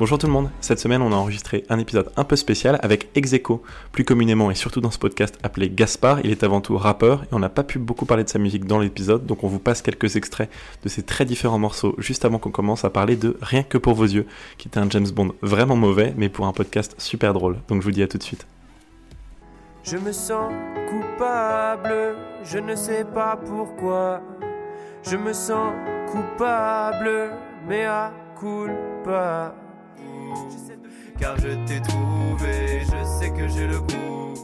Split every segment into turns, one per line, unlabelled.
Bonjour tout le monde, cette semaine on a enregistré un épisode un peu spécial avec Execo, plus communément et surtout dans ce podcast appelé Gaspard, il est avant tout rappeur et on n'a pas pu beaucoup parler de sa musique dans l'épisode donc on vous passe quelques extraits de ces très différents morceaux juste avant qu'on commence à parler de Rien que pour vos yeux, qui était un James Bond vraiment mauvais mais pour un podcast super drôle, donc je vous dis à tout de suite.
Je me sens coupable, je ne sais pas pourquoi. Je me sens coupable, mais à culpa. Car je t'ai trouvé, je sais que j'ai le goût.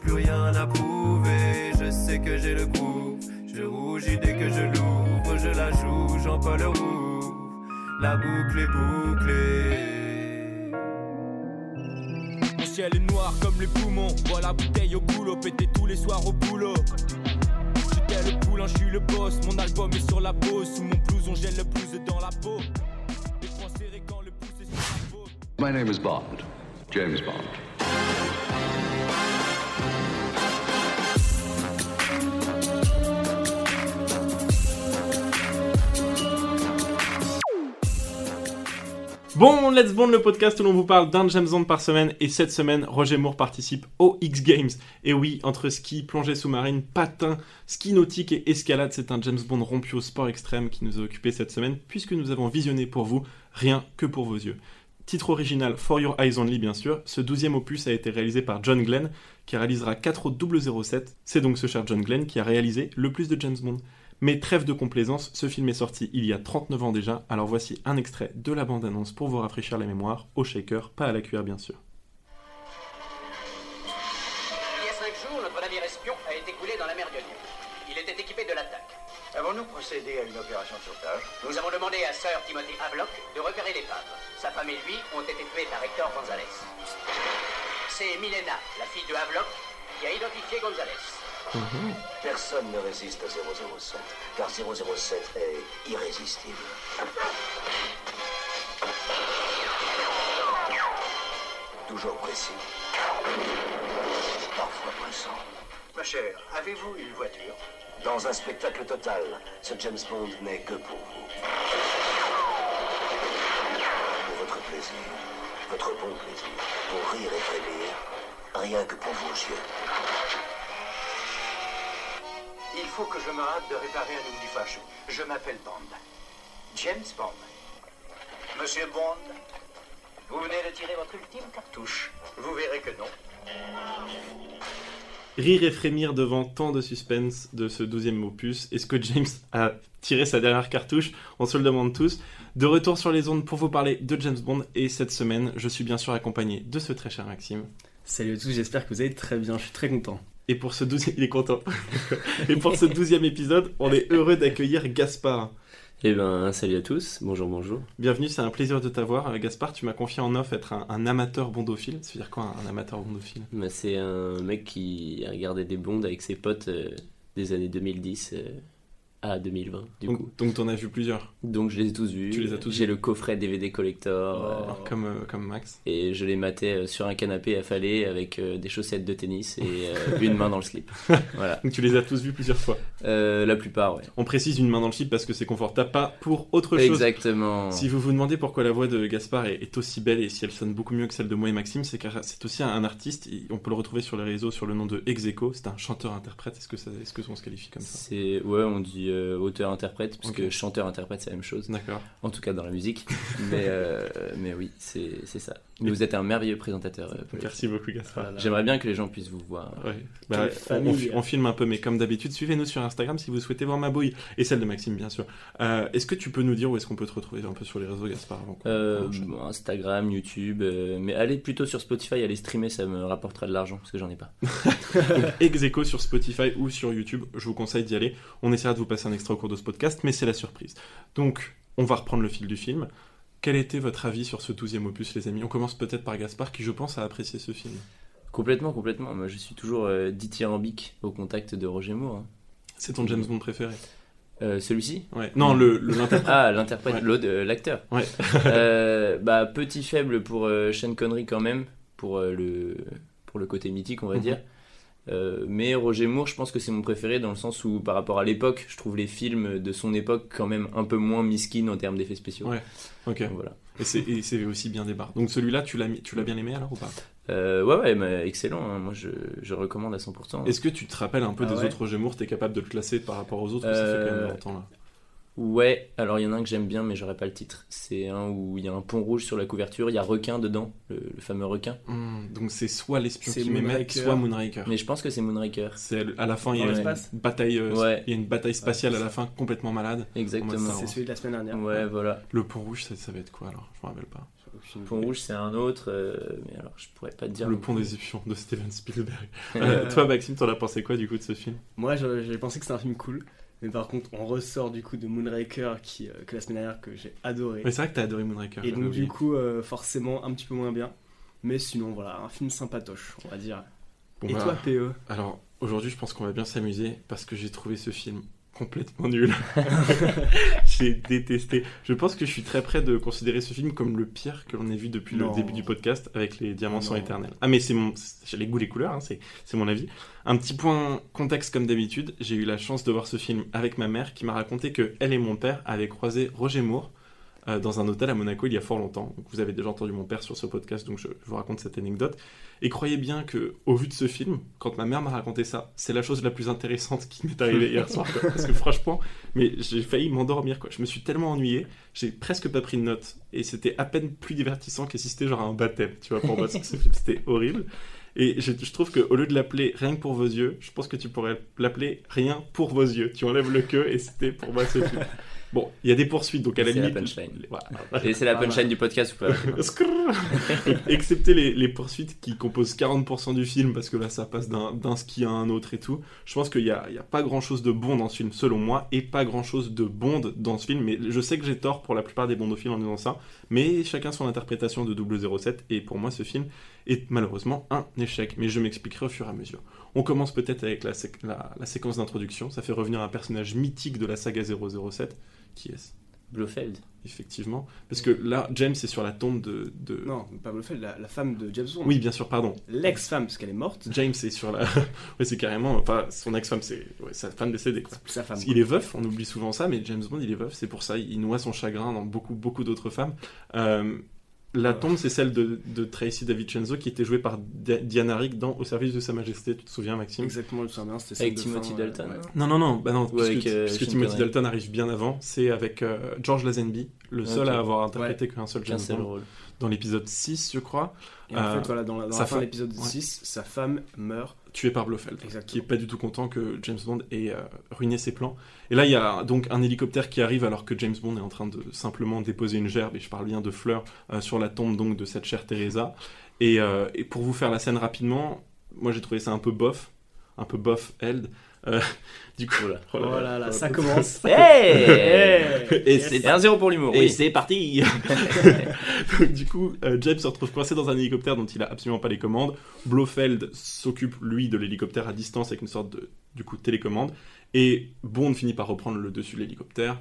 Plus rien à prouver, je sais que j'ai le goût. Je rougis dès que je l'ouvre, je la joue, Jean-Paul Roux. La boucle est bouclée.
Mon ciel est noir comme les poumons. Bois la bouteille au boulot, péter tous les soirs au boulot. Le poulain, je suis le boss. Mon album est sur la pause. Sous mon blouson, j'ai le plus dans la peau.
My name is Bond, James Bond.
Bon, Let's Bond, le podcast où l'on vous parle d'un James Bond par semaine. Et cette semaine, Roger Moore participe aux X Games. Et oui, entre ski, plongée sous-marine, patin, ski nautique et escalade, c'est un James Bond rompu au sport extrême qui nous a occupé cette semaine, puisque nous avons visionné pour vous Rien que pour vos yeux. Titre original For Your Eyes Only, bien sûr. Ce douzième opus a été réalisé par John Glenn, qui réalisera 4 au 007. C'est donc ce cher John Glenn qui a réalisé le plus de James Bond. Mais trêve de complaisance, ce film est sorti il y a 39 ans déjà, alors voici un extrait de la bande-annonce pour vous rafraîchir la mémoire, au shaker, pas à la cuillère bien sûr.
Il y a cinq jours, notre navire espion a été coulé dans la mer de Lyon. Il était équipé de l'attaque.
Avons-nous procédé à une opération de sauvetage
Nous avons demandé à Sir Timothy Havelock de repérer l'épave. Sa femme et lui ont été tués par Hector Gonzalez. C'est Milena, la fille de Havelock, qui a identifié Gonzalez.
Personne ne résiste à 007, car 007 est irrésistible. Toujours précis. Parfois pressant.
Ma chère, avez-vous une voiture?
Dans un spectacle total, ce James Bond n'est que pour vous. Pour votre plaisir, votre bon plaisir, pour rire et frémir, rien que pour vos yeux.
Il faut que je me hâte de réparer un oubli fâcheux. Je m'appelle Bond. James Bond. Monsieur Bond, vous venez de tirer votre ultime cartouche. Vous verrez que non.
Rire et frémir devant tant de suspense de ce douzième opus. Est-ce que James a tiré sa dernière cartouche? On se le demande tous. De retour sur les ondes pour vous parler de James Bond. Et cette semaine, je suis bien sûr accompagné de ce très cher Maxime.
Salut à tous, j'espère que vous allez très bien, je suis très content.
Et pour ce douzième... Il est content. et pour ce douzième épisode, on est heureux d'accueillir Gaspard.
Eh ben, salut à tous, bonjour, bonjour.
Bienvenue, c'est un plaisir de t'avoir. Euh, Gaspard, tu m'as confié en off être un, un amateur bondophile. Ça veut dire quoi un, amateur bondophile?
Bah, c'est un mec qui a regardé des blondes avec ses potes euh, des années 2010 euh, à 2020, du coup.
donc, t'en as vu plusieurs,
Donc je les ai tous vus.
Tu les as tous
J'ai le coffret DVD collector. euh,
comme, euh, comme Max.
et je les matais euh, sur un canapé affalé avec euh, des chaussettes de tennis et une main dans le slip. Voilà.
Donc tu les as tous vus plusieurs fois.
La plupart, ouais.
On précise une main dans le slip parce que c'est confortable, pas pour autre chose.
Exactement.
Si vous vous demandez pourquoi la voix de Gaspard est, est aussi belle et si elle sonne beaucoup mieux que celle de moi et Maxime, c'est car c'est aussi un, un artiste. et on peut le retrouver sur les réseaux sur le nom de Execo. C'est un chanteur-interprète. Est-ce que ça, est-ce que on se qualifie comme ça?
C'est ouais, on dit euh, auteur-interprète parce
Ok.
que chanteur-interprète c'est la même chose.
D'accord.
En tout cas dans la musique. mais, euh, mais oui, c'est c'est ça. Mais vous êtes un merveilleux présentateur. euh.
Merci beaucoup Gaspard.
J'aimerais bien que les gens puissent vous voir.
Ouais. Bah,
Quelle
on, on,
famille.
on filme un peu, mais comme d'habitude, suivez-nous sur Instagram si vous souhaitez voir ma bouille et celle de Maxime, bien sûr. Euh, est-ce que tu peux nous dire où est-ce qu'on peut te retrouver un peu sur les réseaux, Gaspard avant
Euh, bon, Instagram, YouTube, euh, mais allez plutôt sur Spotify, allez streamer, ça me rapportera de l'argent parce que j'en ai pas.
Execo sur Spotify ou sur YouTube. Je vous conseille d'y aller. On essaiera de vous passer un extra au cours de ce podcast, mais c'est la surprise. Donc, on va reprendre le fil du film. Quel était votre avis sur ce douzième opus, les amis? On commence peut-être par Gaspard, qui, je pense, a apprécié ce film.
Complètement, complètement. Moi, je suis toujours euh, dithyrambique au contact de Roger Moore. hein.
C'est ton James Bond préféré?
Euh, Celui-ci?
Ouais. Non, le, le- l'interprète.
Ah, l'interprète,
Ouais.
euh, l'acteur.
Ouais.
Euh, bah, petit faible pour Sean Connery quand même, pour, le, pour le côté mythique, on va
Mhm.
dire. Euh, mais Roger Moore, je pense que c'est mon préféré dans le sens où, par rapport à l'époque, je trouve les films de son époque quand même un peu moins miskin en termes d'effets spéciaux.
Ouais. Ok.
Voilà.
Et c'est aussi bien des barres. Donc celui-là, tu l'as bien aimé alors ou pas?
Euh, ouais, ouais, mais excellent. hein. Moi, je, je recommande à 100%.
Est-ce que tu te rappelles un peu
Ah
des
ouais
autres Roger Moore? T'es capable de le classer par rapport aux autres ou Ça fait quand même
Euh,
longtemps là?
Ouais, alors il y en a un que j'aime bien, mais j'aurais pas le titre. C'est un où il y a un pont rouge sur la couverture, il y a requin dedans, le, le fameux requin.
Hmm, donc c'est soit l'espion qui m'aimait,
Moonraker.
soit Moonraker.
Mais je pense que c'est Moonraker.
C'est à la fin, il y a une bataille, euh,
Ouais.
il y a une bataille spatiale
Ouais,
à la fin complètement malade.
Exactement.
C'est celui de la semaine dernière.
Ouais, voilà.
Le pont rouge, ça, ça va être quoi alors? Je me rappelle pas.
Aucune
Pont rouge, c'est un autre, euh, mais alors je pourrais pas te dire.
Le pont des épions de Steven Spielberg. Euh, toi, Maxime, t'en as pensé quoi du coup de ce film?
Moi, je- j'avais pensé que c'était un film cool. Mais par contre, on ressort du coup de Moonraker qui, euh, que la semaine dernière que j'ai adoré.
Mais c'est vrai que t'as adoré Moonraker.
Et donc,
oublié.
du coup, euh, forcément, un petit peu moins bien. Mais sinon, voilà, un film sympatoche, on va dire.
Bon,
Et
bah,
toi, PE
Alors, aujourd'hui, je pense qu'on va bien s'amuser parce que j'ai trouvé ce film complètement nul. j'ai détesté. Je pense que je suis très près de considérer ce film comme le pire que l'on ait vu depuis
Non.
le début du podcast avec les diamants
Ah
sont
non.
éternels. Ah, mais c'est mon, j'ai les goûts, les couleurs, hein, c'est, c'est mon avis. Un petit point contexte comme d'habitude. J'ai eu la chance de voir ce film avec ma mère qui m'a raconté que elle et mon père avaient croisé Roger Moore euh, dans un hôtel à Monaco il y a fort longtemps. Vous avez déjà entendu mon père sur ce podcast, donc je, vous raconte cette anecdote. Et croyez bien que, au vu de ce film, quand ma mère m'a raconté ça, c'est la chose la plus intéressante qui m'est arrivée hier soir. Parce que franchement, mais j'ai failli m'endormir. Je me suis tellement ennuyé, j'ai presque pas pris de notes. Et c'était à peine plus divertissant c'était genre un baptême, tu vois, pour moi. ce film, c'était horrible. Et je, je trouve qu'au lieu de l'appeler Rien que pour vos yeux, je pense que tu pourrais l'appeler Rien pour vos yeux. Tu enlèves le que et c'était pour moi ce film. Bon, il y a des poursuites, donc à la
C'est la
limite.
punchline.
Voilà.
Et c'est la
Ah,
punchline du podcast ou pas
Excepté les, les poursuites qui composent 40% du film, parce que là ça passe d'un ski à un autre et tout. Je pense qu'il n'y a, il y a pas grand chose de bon dans ce film, selon moi, et pas grand chose de bon dans ce film. Mais je sais que j'ai tort pour la plupart des bondophiles en disant ça, mais chacun son interprétation de 007, et pour moi ce film est malheureusement un échec. Mais je m'expliquerai au fur et à mesure. On commence peut-être avec la- la séquence d'introduction. Ça fait revenir un personnage mythique de la saga 007. Qui est-ce
Blofeld.
Effectivement. Parce que là, James est sur la tombe de. de-
Non, pas Blofeld, la, la femme de James Bond.
Oui, bien sûr, pardon.
L'ex-femme, parce qu'elle est morte.
James est sur la. ouais, c'est carrément. Enfin, son ex-femme, c'est ouais, sa femme décédée, quoi.
Sa femme.
Qu'il est veuf, on oublie souvent ça, mais James Bond, il est veuf, c'est pour ça, il noie son chagrin dans beaucoup, beaucoup d'autres femmes. Euh, la tombe, c'est celle de, de Tracy DiVincenzo, qui était jouée par Di- Diana Rigg dans Au service de Sa Majesté, tu te souviens, Maxime?
Exactement, je me souviens c'était
Avec
de
Timothy
fin,
Dalton.
ouais.
hein.
Non, non, non, bah non,
Ouais,
puisque,
avec, euh,
puisque Timothy. Dalton arrive bien avant, c'est avec euh, George Lazenby, le seul à avoir interprété qu'un seul James Bond,
rôle.
dans l'épisode 6, je crois,
Et en
Euh,
fait, voilà, dans la, dans la fin de l'épisode
ouais.
6, sa femme meurt.
Tué par Blofeld.
Exactement.
qui est pas du tout content que James Bond ait euh, ruiné ses plans. Et là, il y a donc un hélicoptère qui arrive alors que James Bond est en train de simplement déposer une gerbe, et je parle bien de fleurs, euh, sur la tombe donc de cette chère Teresa. Et, euh, et pour vous faire la scène rapidement, moi j'ai trouvé ça un peu bof, un peu bof held. Euh, du coup,
Voilà.
oh
Oh ça commence.
Hey
Et
Yes.
c'est
1-0 pour l'humour.
et
oui.
c'est parti Donc, Du coup, euh, James se retrouve coincé dans un hélicoptère dont il a absolument pas les commandes. Blofeld s'occupe, lui, de l'hélicoptère à distance avec une sorte de, du coup, de télécommande. Et Bond finit par reprendre le dessus de l'hélicoptère,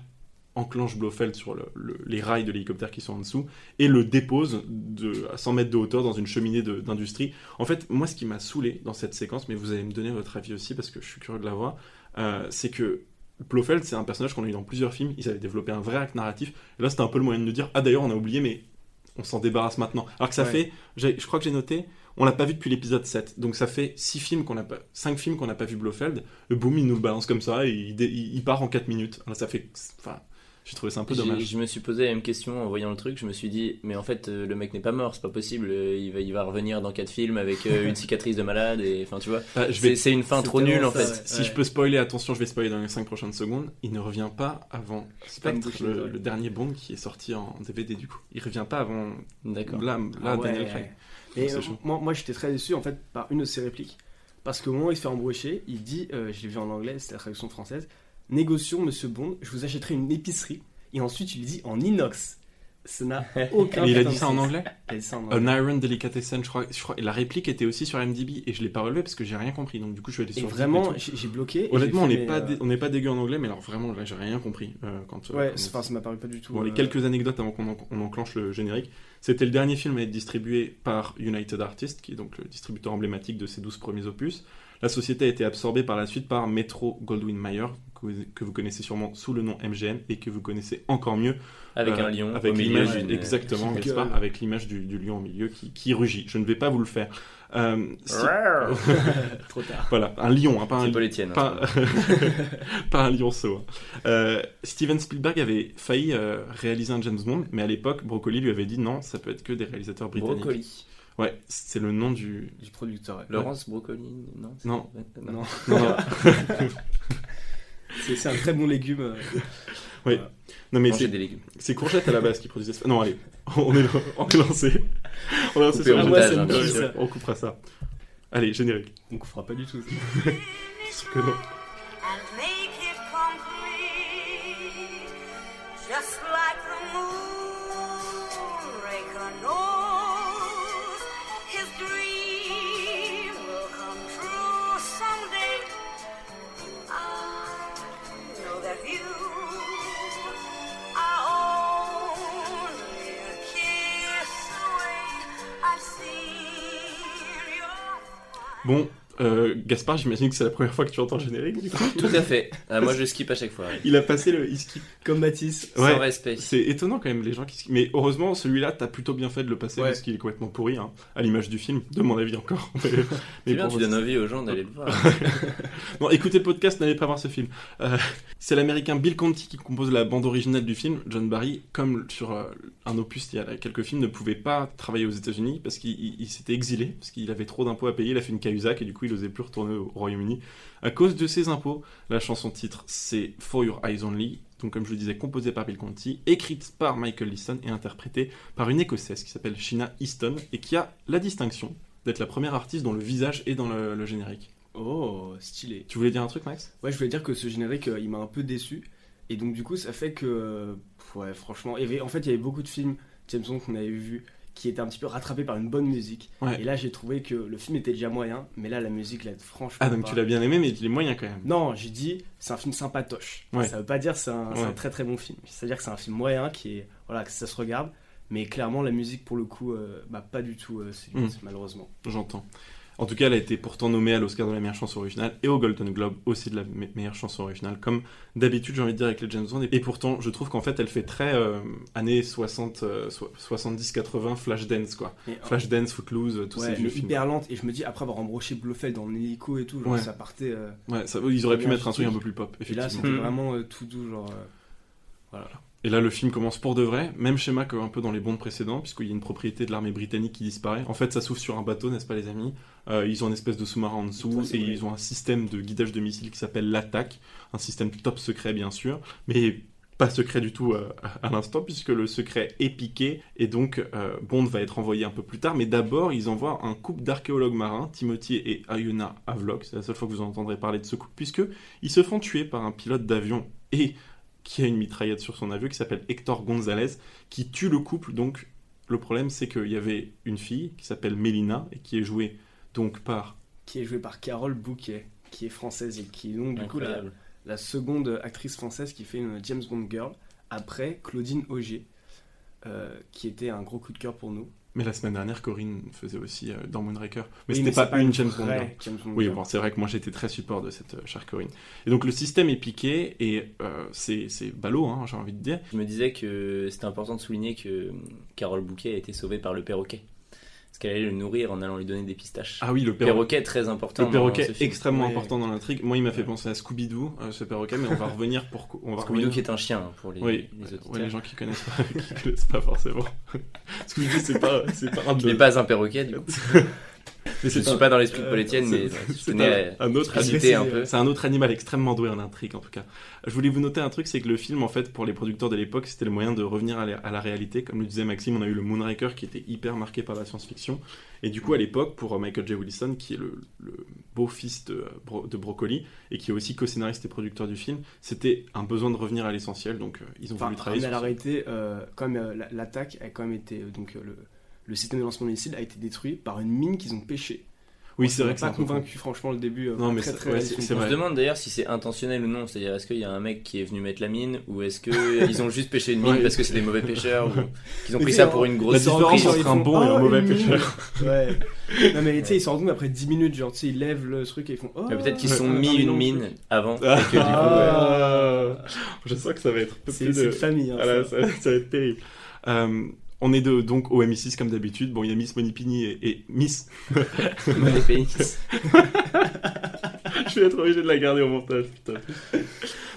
enclenche Blofeld sur le- le- les rails de l'hélicoptère qui sont en dessous, et le dépose de, à 100 mètres de hauteur dans une cheminée d'industrie. En fait, moi, ce qui m'a saoulé dans cette séquence, mais vous allez me donner votre avis aussi, parce que je suis curieux de la voir, euh, c'est que Blofeld, c'est un personnage qu'on a eu dans plusieurs films. Ils avaient développé un vrai arc narratif. Et là, c'était un peu le moyen de nous dire Ah, d'ailleurs, on a oublié, mais on s'en débarrasse maintenant. Alors que ça
Ouais.
fait, je crois que j'ai noté, on l'a pas vu depuis l'épisode 7. Donc ça fait 6 films qu'on a pas, 5 films qu'on n'a pas vu Blofeld. Et boum, il nous le balance comme ça et il, dé- il- il part en 4 minutes. Alors ça fait, enfin, j'ai trouvé ça un peu dommage.
Je me suis posé la même question en voyant le truc. Je me suis dit, mais en fait, euh, le mec n'est pas mort, c'est pas possible. euh, Il va, il va revenir dans 4 films avec euh, une cicatrice de malade. Et enfin, tu vois,
Ah, je
c'est
vais,
c'est une fin trop nulle en fait.
ouais.
si je peux spoiler, attention, je vais spoiler dans les 5 prochaines secondes. Il ne revient pas avant Spectre, le, dernier Bond qui est sorti en DVD du coup. Il revient pas avant
D'accord.
là, là
Ah ouais.
Daniel Craig.
Et euh, moi, moi j'étais très déçu en fait par une de ses répliques. Parce qu'au moment où il se fait embaucher, il dit, euh, je l'ai vu en anglais, c'est la traduction française, Négocions, monsieur Bond, je vous achèterai une épicerie. Et ensuite, il dit en inox. Ça n'a aucun
Et il a dit ça en anglais
Il a dit ça en
An
anglais.
Iron Delicatessen, je crois, je crois. Et la réplique était aussi sur MDB et je l'ai pas relevé parce que j'ai rien compris. Donc du coup, je suis allé sur
vraiment,
et tout.
j'ai bloqué. et
Honnêtement, on n'est
fait,
pas,
mais,
dé-
euh,
on n'est pas dégueu en anglais, mais alors vraiment, là, j'ai rien compris. euh, quand, euh,
Ouais,
quand-
enfin, ça m'a paru pas du tout.
Bon, les quelques anecdotes avant qu'on en- on enclenche le générique. C'était le dernier film à être distribué par United Artists, qui est donc le distributeur emblématique de ces 12 premiers opus. La société a été absorbée par la suite par Metro Goldwyn Mayer, que vous, que vous connaissez sûrement sous le nom MGM et que vous connaissez encore mieux
Avec
euh,
un lion
avec
au milieu
l'image exactement Gaspard,
gueule.
avec l'image du, du lion au milieu qui, qui rugit. Je ne vais pas vous le faire. Euh, si-
Trop tard.
voilà, un lion, hein, pas un
hein,
pas, pas un lionceau. hein. Euh, Steven Spielberg avait failli euh, réaliser un James Bond, mais à l'époque, Broccoli lui avait dit non, ça peut être que des réalisateurs britanniques.
Brocoli.
Ouais, c'est le nom du.
Du producteur. ouais.
Laurence Brocoli, non c'est-
Non.
non.
Non,
Non, non,
c'est un très bon légume. euh.
Oui. non, mais c'est
des légumes.
c'est courgette à la base qui produisait ça. Non, allez, on est, on est lancé. On est lancé sur
montage, hein.
On coupera ça. Allez, générique.
On fera pas du tout.
Que non. Bon, euh, Gaspard, j'imagine que c'est la première fois que tu entends le générique. du coup.
Tout à fait. Ah, moi, je skip à chaque fois.
Il a passé le. il skip.
Comme Mathis.
Ouais.
Sans respect.
C'est étonnant quand même les gens qui skip. Mais heureusement, celui-là, t'as plutôt bien fait de le passer
Ouais.
parce qu'il est complètement pourri, hein, à l'image du film, de mon avis encore. Mais-
C'est
mais
bien, tu donnes envie aux gens d'aller le voir.
Bon, écoutez le podcast, n'allez pas voir ce film. Euh, c'est l'américain Bill Conti qui compose la bande originale du film. John Barry, comme sur euh, un opus il y a quelques films, ne pouvait pas travailler aux États-Unis parce qu'il il- il s'était exilé, parce qu'il avait trop d'impôts à payer. Il a fait une cahuzac et du coup, il n'osait plus retourner au Royaume-Uni. À cause de ses impôts, la chanson titre c'est For Your Eyes Only. Donc, comme je le disais, composée par Bill Conti, écrite par Michael Leeson et interprétée par une écossaise qui s'appelle Sheena Easton et qui a la distinction d'être la première artiste dont le visage est dans le- le générique.
Oh, stylé.
Tu voulais dire un truc, Max?
Ouais, je voulais dire que ce générique, euh, il m'a un peu déçu. Et donc, du coup, ça fait que. euh, ouais, franchement. en fait, il y avait beaucoup de films James Bond qu'on avait vus qui étaient un petit peu rattrapés par une bonne musique.
Ouais.
Et là, j'ai trouvé que le film était déjà moyen, mais là, la musique, là, franchement.
Ah, donc
pas.
tu l'as bien aimé, mais il est moyen quand même.
Non, j'ai dit, c'est un film sympatoche.
Ouais.
Ça veut pas dire c'est un, c'est un
Ouais.
très très bon film. C'est-à-dire que c'est un film moyen qui est. Voilà, que ça se regarde. Mais clairement, la musique, pour le coup, euh, bah, pas du tout, euh, c'est
Mm.
malheureusement.
J'entends. En tout cas, elle a été pourtant nommée à l'Oscar de la meilleure chanson originale et au Golden Globe aussi de la me- meilleure chanson originale, comme d'habitude, j'ai envie de dire avec les James Bond. Et pourtant, je trouve qu'en fait, elle fait très euh, années 60, euh, so- 70-80 Flashdance, quoi.
Et, euh,
Flashdance, Footloose, euh, tous
ouais,
ces vieux
mais
films.
hyper lente. Et je me dis, après avoir embroché Blofeld dans l'hélico et tout, genre,
Ouais.
ça partait. euh,
Ouais, ça- ils auraient pu mettre un truc un peu plus pop,
Et là,
effectivement.
c'était
Mm.
vraiment euh, tout doux, genre. euh,
Et là, le film commence pour de vrai, même schéma qu'un peu dans les bondes précédents, puisqu'il y a une propriété de l'armée britannique qui disparaît. En fait, ça s'ouvre sur un bateau, n'est-ce pas, les amis? Euh, Ils ont une espèce de sous-marin en dessous, et ils ont un système de guidage de missiles qui s'appelle l'attaque, un système top secret, bien sûr, mais pas secret du tout euh, à à l'instant, puisque le secret est piqué, et donc euh, Bond va être envoyé un peu plus tard, mais d'abord, ils envoient un couple d'archéologues marins, Timothy et Ayuna Havelock, c'est la seule fois que vous entendrez parler de ce couple, puisque ils se font tuer par un pilote d'avion. Et qui a une mitraillette sur son avion qui s'appelle Hector Gonzalez, qui tue le couple. Donc, le problème, c'est qu'il y avait une fille qui s'appelle Mélina et qui est jouée donc par.
qui est joué par Carole Bouquet, qui est française et qui est donc du coup la seconde actrice française qui fait une James Bond girl après Claudine Auger, euh, qui était un gros coup de cœur pour nous.
Mais la semaine dernière, Corinne faisait aussi euh, dans Moonraker. Mais
Oui,
c'était
c'est
pas, une James Bond.
vraie
girl.
James Bond
Oui, bon, c'est vrai que moi j'étais très support de cette euh, chère Corinne. Et donc le système est piqué et euh, c'est c'est ballot, hein, j'ai envie de dire.
Je me disais que c'était important de souligner que Carole Bouquet a été sauvée par le perroquet. Parce qu'elle allait le nourrir en allant lui donner des pistaches.
Ah oui, le perroquet.
perroquet très important.
Le
dans
perroquet
ce film.
extrêmement
Ouais.
important dans l'intrigue. Moi, il m'a fait penser à Scooby-Doo, euh, ce perroquet, mais on va revenir pour. On va
Scooby-Doo
revenir-
qui est un chien hein, pour les,
Oui,
les auditeurs.
ouais, les gens qui connaissent pas, qui connaissent pas forcément. Scooby-Doo, c'est pas, c'est pas un
Qui
de-
n'est pas un perroquet du coup.
mais
Je ne
un-
suis pas dans l'esprit de Paul Etienne, mais je
c'est
tenais
un, un autre animal.
citer un peu.
C'est un autre animal extrêmement doué en intrigue, en tout cas. Je voulais vous noter un truc, c'est que le film, en fait, pour les producteurs de l'époque, c'était le moyen de revenir à la, à la réalité. Comme le disait Maxime, on a eu le Moonraker qui était hyper marqué par la science-fiction. Et du coup, à l'époque, pour euh, Michael J. Willison, qui est le, le beau-fils de, euh, de Broccoli, et qui est aussi co-scénariste et producteur du film, c'était un besoin de revenir à l'essentiel. Donc, euh, ils ont
Enfin,
voulu travailler
euh, euh, la- l'attaque a quand même été donc le, le système de lancement de missiles a été détruit par une mine qu'ils ont pêchée.
Oui, c'est vrai que c'est
pas
un peu
convaincu, franchement, le début. euh,
Non, mais c'est-
On se demande d'ailleurs si c'est intentionnel ou non. C'est-à-dire, est-ce qu'il y a un mec qui est venu mettre la mine ou est-ce qu'ils ont juste pêché une mine parce que c'est des mauvais pêcheurs ou qu'ils ont pris ça pour une
La
grosse
Ils sont
différence entre un bon et un mauvais
une
pêcheur.
Ouais. Non, mais tu sais, ils s'en rendent compte après 10 minutes, genre, tu sais, ils lèvent le truc et ils font. Oh,
Mais peut-être qu'ils sont mis une mine avant. Et que du coup, ouais.
Je sens que ça va être
C'est
plus
c'est
de...
de famille. Hein,
Voilà,
ça.
va être terrible. Euh, on est de, donc au MI6 comme d'habitude. Bon, il y a Miss Moneypenny et, et Miss. Je vais être obligé de la garder au montage, putain.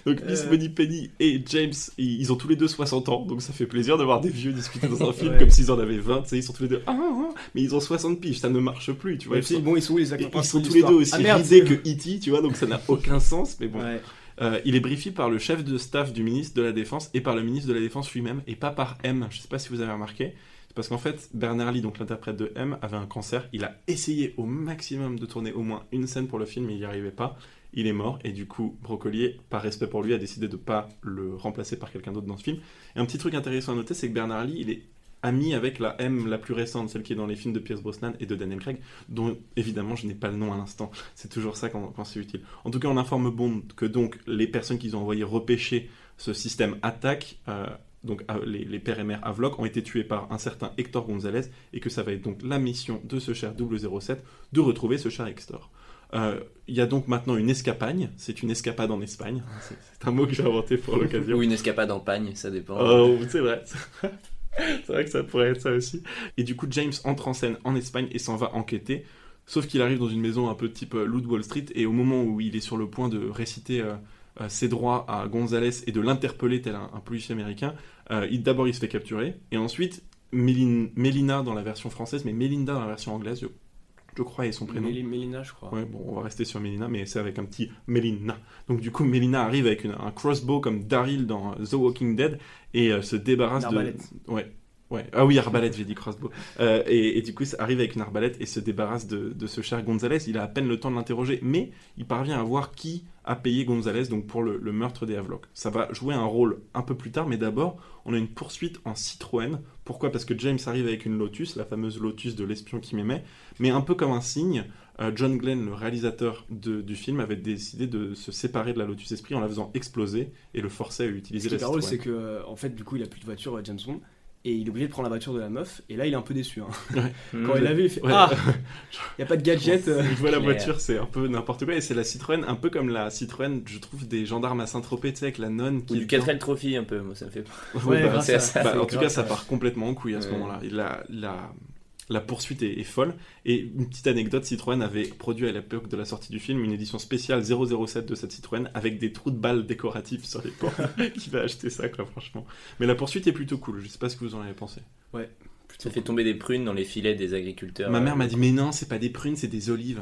Donc Miss
Euh.
Moneypenny et James, ils, ils ont tous les deux 60 ans, donc ça fait plaisir de voir des vieux discuter dans un film
Ouais.
comme s'ils en avaient 20. Tu sais, ils sont tous les deux. Ah, ah, ah, mais ils ont 60 piges, ça ne marche plus, tu vois. Ils sont,
bon, ils sont où les
et
acteurs
ils sont
principaux
tous les deux
de
aussi
Ah, merde,
ridés que E.T., tu vois, donc ça n'a aucun sens, mais bon.
Ouais.
Euh, il est briefé par le chef de staff du ministre de la Défense et par le ministre de la Défense lui-même et pas par M. Je sais pas si vous avez remarqué. C'est parce qu'en fait, Bernard Lee, donc l'interprète de M, avait un cancer. Il a essayé au maximum de tourner au moins une scène pour le film, mais il n'y arrivait pas. Il est mort et du coup, Brocolier, par respect pour lui, a décidé de pas le remplacer par quelqu'un d'autre dans ce film. Et un petit truc intéressant à noter, c'est que Bernard Lee, il est ami avec la M la plus récente, celle qui est dans les films de Pierce Brosnan et de Daniel Craig, dont évidemment je n'ai pas le nom à l'instant. C'est toujours ça quand, quand c'est utile. En tout cas, on informe Bond que donc les personnes qu'ils ont envoyées repêcher ce système attaque, euh, donc euh, les, les pères et mères Havlock, ont été tués par un certain Hector Gonzalez et que ça va être donc la mission de ce cher 007 de retrouver ce cher Hector. Euh, Il y a donc maintenant une escapagne, c'est une escapade en Espagne, c'est c'est un mot que j'ai inventé pour l'occasion.
Ou une escapade en pagne, ça dépend.
Oh, c'est vrai. C'est vrai que ça pourrait être ça aussi. Et du coup, James entre en scène en Espagne et s'en va enquêter. Sauf qu'il arrive dans une maison un peu type euh, Loot Wall Street et au moment où il est sur le point de réciter euh, euh, ses droits à Gonzalez et de l'interpeller tel un, un policier américain, euh, il- d'abord il se fait capturer et ensuite Mélin- Mélina dans la version française, mais Mélinda dans la version anglaise, je, je crois, est son prénom.
Méli- Mélina, je crois.
Ouais, bon, on va rester sur Mélina, mais c'est avec un petit Mélina. Donc du coup, Mélina arrive avec une- un crossbow comme Daryl dans The Walking Dead et euh, se débarrasse de... Ouais. Ouais. Ah oui, arbalète, j'ai dit crossbow. Euh, et, et du coup, ça arrive avec une arbalète et se débarrasse de, de ce cher Gonzalez. Il a à peine le temps de l'interroger, mais il parvient à voir qui a payé Gonzalez donc pour le, le meurtre des Havelock. Ça va jouer un rôle un peu plus tard, mais d'abord, on a une poursuite en Citroën. Pourquoi? Parce que James arrive avec une Lotus, la fameuse Lotus de l'espion qui m'aimait, mais un peu comme un signe, John Glenn, le réalisateur de- du film, avait décidé de se séparer de la Lotus Esprit en la faisant exploser et le forçait à utiliser
Ce qui
la
est drôle, c'est que, euh, en fait, du coup, il a plus de voiture, euh, James Bond, et il est obligé de prendre la voiture de la meuf, et là, il est un peu déçu. hein. Quand il l'a vu, il fait
Ouais.
Ah Il n'y a pas de gadget. euh.
Je vois la voiture, c'est un peu n'importe quoi. Et c'est la Citroën, un peu comme la Citroën, je trouve, des gendarmes à Saint-Tropez, tu sais, avec la nonne qui.
Ou du
dedans.
4L Trophy un peu, moi ça me fait.
Ouais,
bah,
ça.
ça.
Bah, en tout cas, ça part complètement en couille à ce
Ouais.
moment-là. Et La, la, la poursuite est, est folle. Et une petite anecdote, Citroën avait produit à l'époque de la sortie du film une édition spéciale 007 de cette Citroën avec des trous de balles décoratifs sur les portes. Qui va acheter ça, quoi, franchement. Mais la poursuite est plutôt cool. Je sais pas ce que vous en avez pensé.
Ça fait tomber des prunes dans les filets des agriculteurs.
Ma mère
Euh,
m'a dit, mais non, c'est pas des prunes, c'est des olives.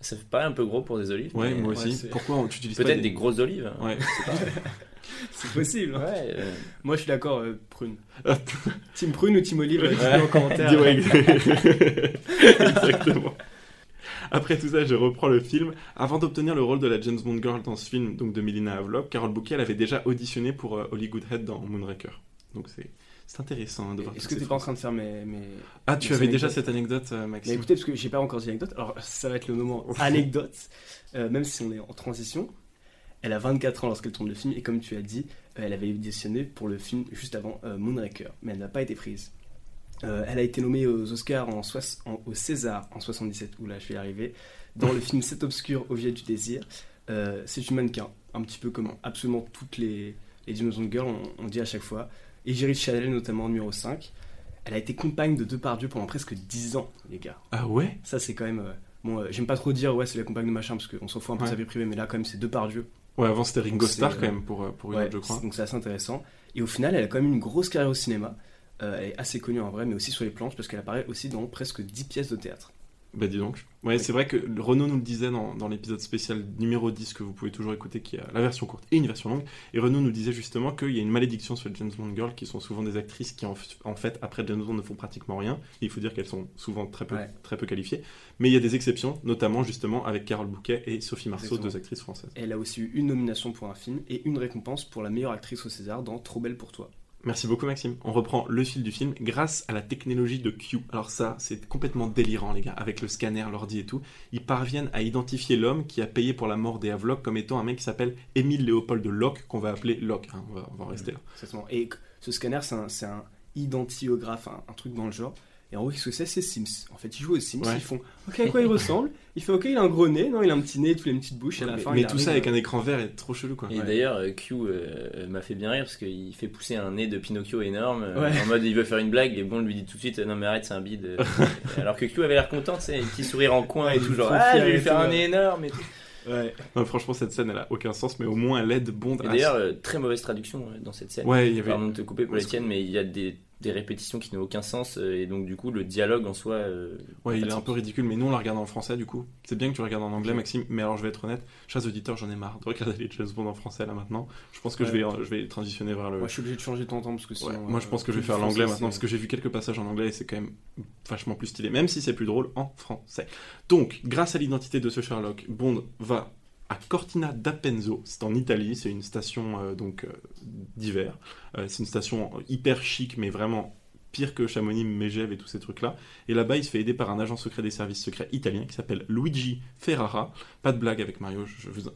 Ça fait pas un peu gros pour des olives
Ouais, moi
ouais,
aussi.
c'est-
Pourquoi tu utilises pas
Peut-être
des...
des grosses olives.
Ouais.
C'est possible. hein.
Ouais, euh,
Moi, je suis d'accord, euh, prune. team prune ou team olive, dites-le
Ouais.
en commentaire.
Dis ouais. Exactement. Après tout ça, je reprends le film. Avant d'obtenir le rôle de la James Bond girl dans ce film, donc de Melina Havelock, Carol Bouquet, elle avait déjà auditionné pour euh, Holly Goodhead dans Moonraker. Donc c'est c'est intéressant hein, de voir.
Est-ce que
ces
t'es pas en train de faire mes. mes...
Ah, tu avais déjà cette anecdote, euh,
Mais
Maxime.
écoutez, parce que j'ai pas encore dit anecdote, alors ça va être le moment anecdote, euh, même si on est en transition. Elle a 24 ans lorsqu'elle tourne le film, et comme tu as dit, euh, elle avait auditionné pour le film juste avant euh, Moonraker, mais elle n'a pas été prise. Euh, elle a été nommée aux Oscars, en en- au César en 77, où là je vais y arriver, dans le film C'est obscur, Objet du désir. Euh, c'est une mannequin, un petit peu comme absolument toutes les, les girls, on, on dit à chaque fois. Et Jerry Chanel, notamment numéro 5. Elle a été compagne de Depardieu pendant presque 10 ans, les gars.
Ah ouais?
Ça, c'est quand même. euh, bon, j'aime pas trop dire, ouais, c'est la compagne de machin, parce qu'on s'en fout un peu de sa vie privée, mais là, quand même, c'est deux par Dieu.
Ouais, avant c'était Ringo Starr
euh,
quand même pour, euh, pour une
Ouais,
autre, je crois.
donc c'est assez intéressant. Et au final, elle a quand même une grosse carrière au cinéma. Euh, elle est assez connue en vrai, mais aussi sur les planches, parce qu'elle apparaît aussi dans presque 10 pièces de théâtre.
Bah dis donc. Ouais, c'est vrai que Renaud nous le disait dans, dans l'épisode spécial numéro 10 que vous pouvez toujours écouter, qui a la version courte et une version longue. Et Renaud nous disait justement qu'il y a une malédiction sur les James Bond Girls, qui sont souvent des actrices qui en, fait, après James Bond, ne font pratiquement rien. Et il faut dire qu'elles sont souvent très peu,
Ouais.
très peu qualifiées. Mais il y a des exceptions, notamment justement avec Carole Bouquet et Sophie Marceau,
Exactement.
deux actrices françaises.
Elle a aussi eu une nomination pour un film et une récompense pour la meilleure actrice au César dans Trop belle pour toi.
Merci beaucoup Maxime. On reprend le fil du film grâce à la technologie de Q. Alors ça, c'est complètement délirant les gars, avec le scanner, l'ordi et tout. Ils parviennent à identifier l'homme qui a payé pour la mort des Havelock comme étant un mec qui s'appelle Émile Léopold Locke, qu'on va appeler Locke. hein. on, va, on va en rester là.
Exactement. Et ce scanner, c'est un, identiographe, un, un truc dans le genre. Et en gros, qu'est-ce que c'est? C'est Sims. En fait, ils jouent aux Sims,
Ouais.
ils font Ok, à quoi il ressemble? Il fait Ok, il a un gros nez, non, il a un petit nez, toutes les petites bouches, à la
mais
fin.
mais
il
tout ça avec
euh,
un écran vert est trop chelou quoi.
Et d'ailleurs, euh, Q euh, m'a fait bien rire parce qu'il fait pousser un nez de Pinocchio énorme. euh. En mode, il veut faire une blague et bon, lui dit tout de suite, euh, non mais arrête, c'est un bide. euh. Alors que Q avait l'air content, tu sais, un petit sourire en coin et tout, genre, ah, je vais lui faire un nez énorme et tout.
Ouais.
Non, franchement, cette scène elle a aucun sens, mais au moins elle aide Bond
Et
à.
d'ailleurs, euh, très mauvaise traduction euh, dans cette scène.
ouais, il y avait.
Pardon de te couper pour les tiennes, mais il y a des, des répétitions qui n'ont aucun sens euh, et donc du coup, le dialogue en soi. euh,
Ouais, il est un peu ridicule, mais nous on la regarde en français du coup. C'est bien que tu regardes en anglais. Maxime, mais alors je vais être honnête, chers auditeurs, j'en ai marre de regarder les James Bond en français là maintenant. Je pense que je, vais, euh, je vais transitionner vers le.
Moi, je suis obligé de changer de temps parce que sinon.
Ouais, moi je
euh,
pense que je vais
tout
faire l'anglais maintenant parce que j'ai vu quelques passages en anglais et c'est quand même vachement plus stylé, même si c'est plus drôle en français. Donc, grâce à l'identité de ce Sherlock, Bond va à Cortina d'Apenzo, c'est en Italie, c'est une station euh, donc euh, d'hiver. Euh, c'est une station hyper chic, mais vraiment pire que Chamonix, Megève et tous ces trucs-là. Et là-bas, il se fait aider par un agent secret des services secrets italien qui s'appelle Luigi Ferrara. Pas de blague avec Mario,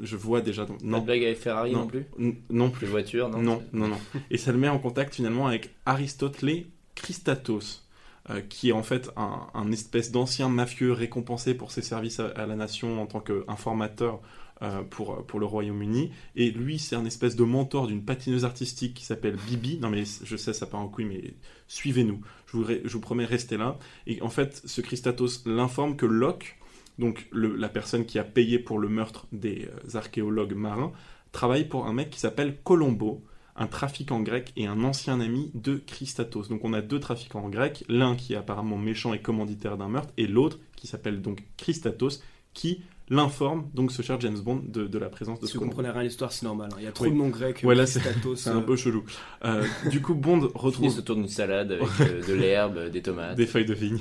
je, vois déjà. donc-
Pas
Non,
de blague avec Ferrari non,
non,
plus
non plus.
Les voitures, non
Non, non, non. Et ça le met en contact finalement avec Aristotle Christatos, euh, qui est en fait un, un espèce d'ancien mafieux récompensé pour ses services à, à la nation en tant qu'informateur euh, pour, le Royaume-Uni. Et lui, c'est un espèce de mentor d'une patineuse artistique qui s'appelle Bibi. Non mais je sais, ça part en couille, mais suivez-nous. Je vous, je vous promets, restez là. Et en fait, ce Christatos l'informe que Locke, donc la personne qui a payé pour le meurtre des euh, archéologues marins, travaille pour un mec qui s'appelle Colombo, un trafiquant grec et un ancien ami de Christatos. Donc on a deux trafiquants grecs, l'un qui est apparemment méchant et commanditaire d'un meurtre, et l'autre qui s'appelle donc Christatos, qui l'informe, donc ce cher James Bond, de, de la présence de
Si
ce
vous comprenez rien à l'histoire, c'est normal. hein. Il y a trop
Oui.
de noms grecs.
Ouais, là, c'est- un
euh,
peu chelou. Euh, du coup, Bond retrouve
autour d'une salade avec euh, de l'herbe, des tomates.
des feuilles de vigne.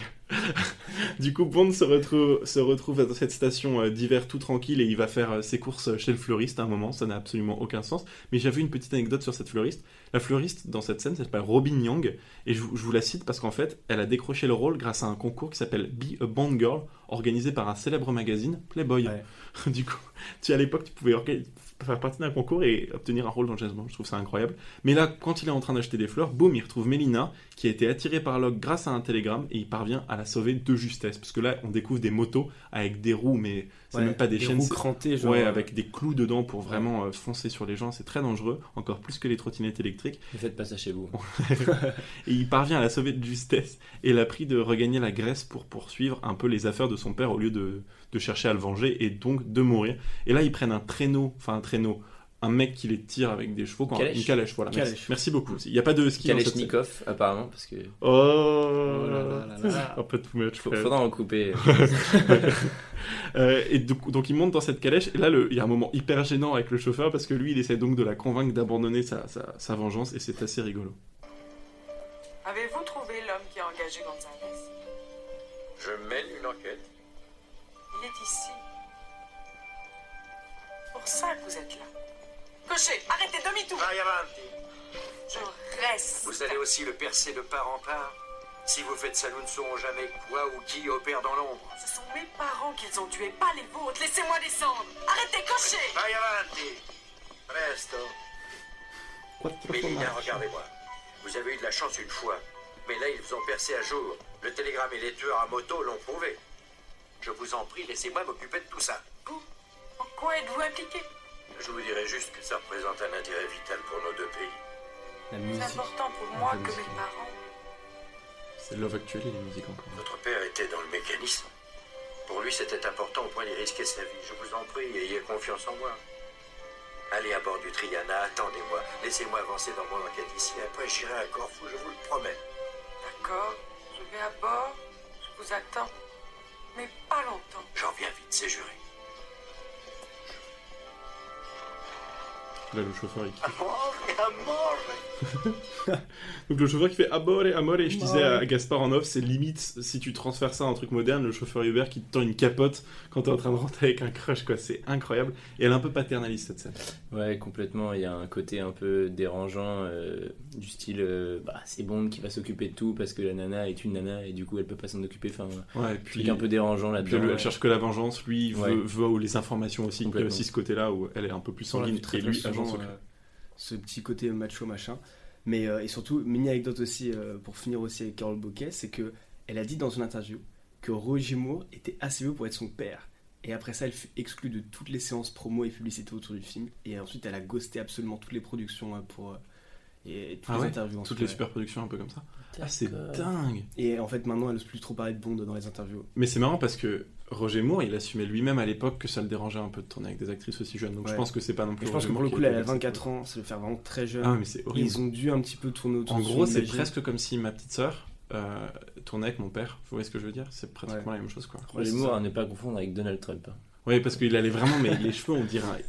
Du coup, Bond se retrouve, se retrouve dans cette station euh, d'hiver tout tranquille et il va faire euh, ses courses chez le fleuriste à un moment. Ça n'a absolument aucun sens. Mais j'avais une petite anecdote sur cette fleuriste. La fleuriste, dans cette scène, s'appelle Robin Young. Et je, vous- je vous la cite parce qu'en fait, elle a décroché le rôle grâce à un concours qui s'appelle Be a Bond Girl, organisé par un célèbre magazine, Playboy.
Ouais.
du coup, tu, à l'époque, tu pouvais faire partie d'un concours et obtenir un rôle dans James Bond. Je trouve ça incroyable. Mais là, quand il est en train d'acheter des fleurs, boum, il retrouve Mélina, qui a été attirée par Locke grâce à un télégramme, et il parvient à la sauver de justesse. Parce que là, on découvre des motos avec des roues, mais c'est
ouais,
même pas des, chaînes.
roues
c'est-
crantées, genre.
Ouais,
euh,
avec des clous dedans pour vraiment euh, foncer sur les gens, c'est très dangereux, encore plus que les trottinettes électriques.
Ne faites pas ça chez vous.
Et il parvient à la sauver de justesse et l'a pris de regagner la Grèce pour poursuivre un peu les affaires de son père au lieu de, de chercher à le venger et donc de mourir. Et là, ils prennent un traîneau, enfin un traîneau, un mec qui les tire avec des chevaux, quoi,
Calèche.
une calèche, voilà.
Calèche.
Merci, merci beaucoup. Il n'y a pas de ski dans cette
apparemment, parce que
Oh,
là là là là.
un peu
faut-
frère.
faudra en couper.
Euh, et donc, donc il monte dans cette calèche et là le- il y a un moment hyper gênant avec le chauffeur parce que lui il essaie donc de la convaincre d'abandonner sa, sa, sa vengeance et c'est assez rigolo.
Avez-vous trouvé l'homme qui a engagé Gonzalez?
Je mène une enquête.
Il est ici. Pour ça que vous êtes là. Cocher, arrêtez, demi-tour
Vai avanti.
Je reste.
Vous allez aussi le percer de part en part. Si vous faites ça, nous ne saurons jamais quoi ou qui opère dans l'ombre.
Ce sont mes parents qu'ils ont tués, pas les vôtres. Laissez-moi descendre. Arrêtez, cocher
Vai avanti. Presto. Mélina, regardez-moi. Vous avez eu de la chance une fois. Mais là, ils vous ont percé à jour. Le télégramme et les tueurs à moto l'ont prouvé. Je vous en prie, laissez-moi m'occuper de tout ça.
Vous En quoi êtes-vous impliqué?
Je vous dirai juste que ça représente un intérêt vital pour nos deux pays.
La
C'est
musique.
important pour moi que mes parents.
C'est Love Actually les musiques encore.
Votre père était dans le mécanisme. Pour lui, c'était important au point d'y risquer sa vie. Je vous en prie, ayez confiance en moi. Allez à bord du Triana, attendez-moi. Laissez-moi avancer dans mon enquête ici. Après, j'irai à Corfou, je vous le promets.
D'accord, je vais à bord, je vous attends. Mais pas longtemps.
J'en viens vite, c'est juré.
Là le chauffeur il kiffe.
Oh,
amore.
Donc le chauffeur qui fait Amore, Amore, et je disais à Gaspard en off, c'est limite si tu transfères ça à un truc moderne, le chauffeur Uber qui te tend une capote quand t'es en train de rentrer avec un crush, quoi. C'est incroyable. Et elle est un peu paternaliste cette scène.
Ouais, complètement. Il y a un côté un peu dérangeant euh, du style euh, bah, c'est Bond qui va s'occuper de tout parce que la nana est une nana et du coup elle peut pas s'en occuper. Enfin,
Ouais, et
puis un peu dérangeant là-dedans.
elle, cherche que la vengeance, lui veut,
Ouais.
veut les informations aussi. Il y a
Complètement.
aussi ce côté-là où elle est un peu plus sanguine
très,
et
très
lui
souvent, euh, ce petit côté macho machin. Mais euh, et surtout, mini anecdote aussi euh, pour finir aussi avec Carole Bouquet, c'est que elle a dit dans une interview que Roger Moore était assez vieux pour être son père. Et après ça, elle fut exclue de toutes les séances promo et publicité autour du film. Et ensuite, elle a ghosté absolument toutes les productions euh, pour euh, et, et toutes
Ah
les
ouais
interviews.
Toutes
ensuite,
les super productions un peu comme ça. Ah, c'est dingue.
Et en fait, maintenant, elle n'ose plus trop parler de Bond dans les interviews.
Mais c'est marrant parce que Roger Moore, il assumait lui-même à l'époque que ça le dérangeait un peu de tourner avec des actrices aussi jeunes. Donc je
Ouais.
pense que c'est pas non plus.
Et je pense
Roger
que pour le
Moore
coup, elle a
fait
24 ans, ça le faire vraiment très jeune.
Ah, mais c'est horrible.
Ils ont dû un petit peu tourner autour
En gros,
son
c'est presque comme si ma petite sœur euh, tournait avec mon père. Vous voyez ce que je veux dire? C'est pratiquement
Ouais.
la même chose, quoi.
Ouais,
Les
c'est
mots
ça.
à ne pas confondre avec Donald Trump.
Oui, parce qu'il allait vraiment, mais les cheveux, on dirait.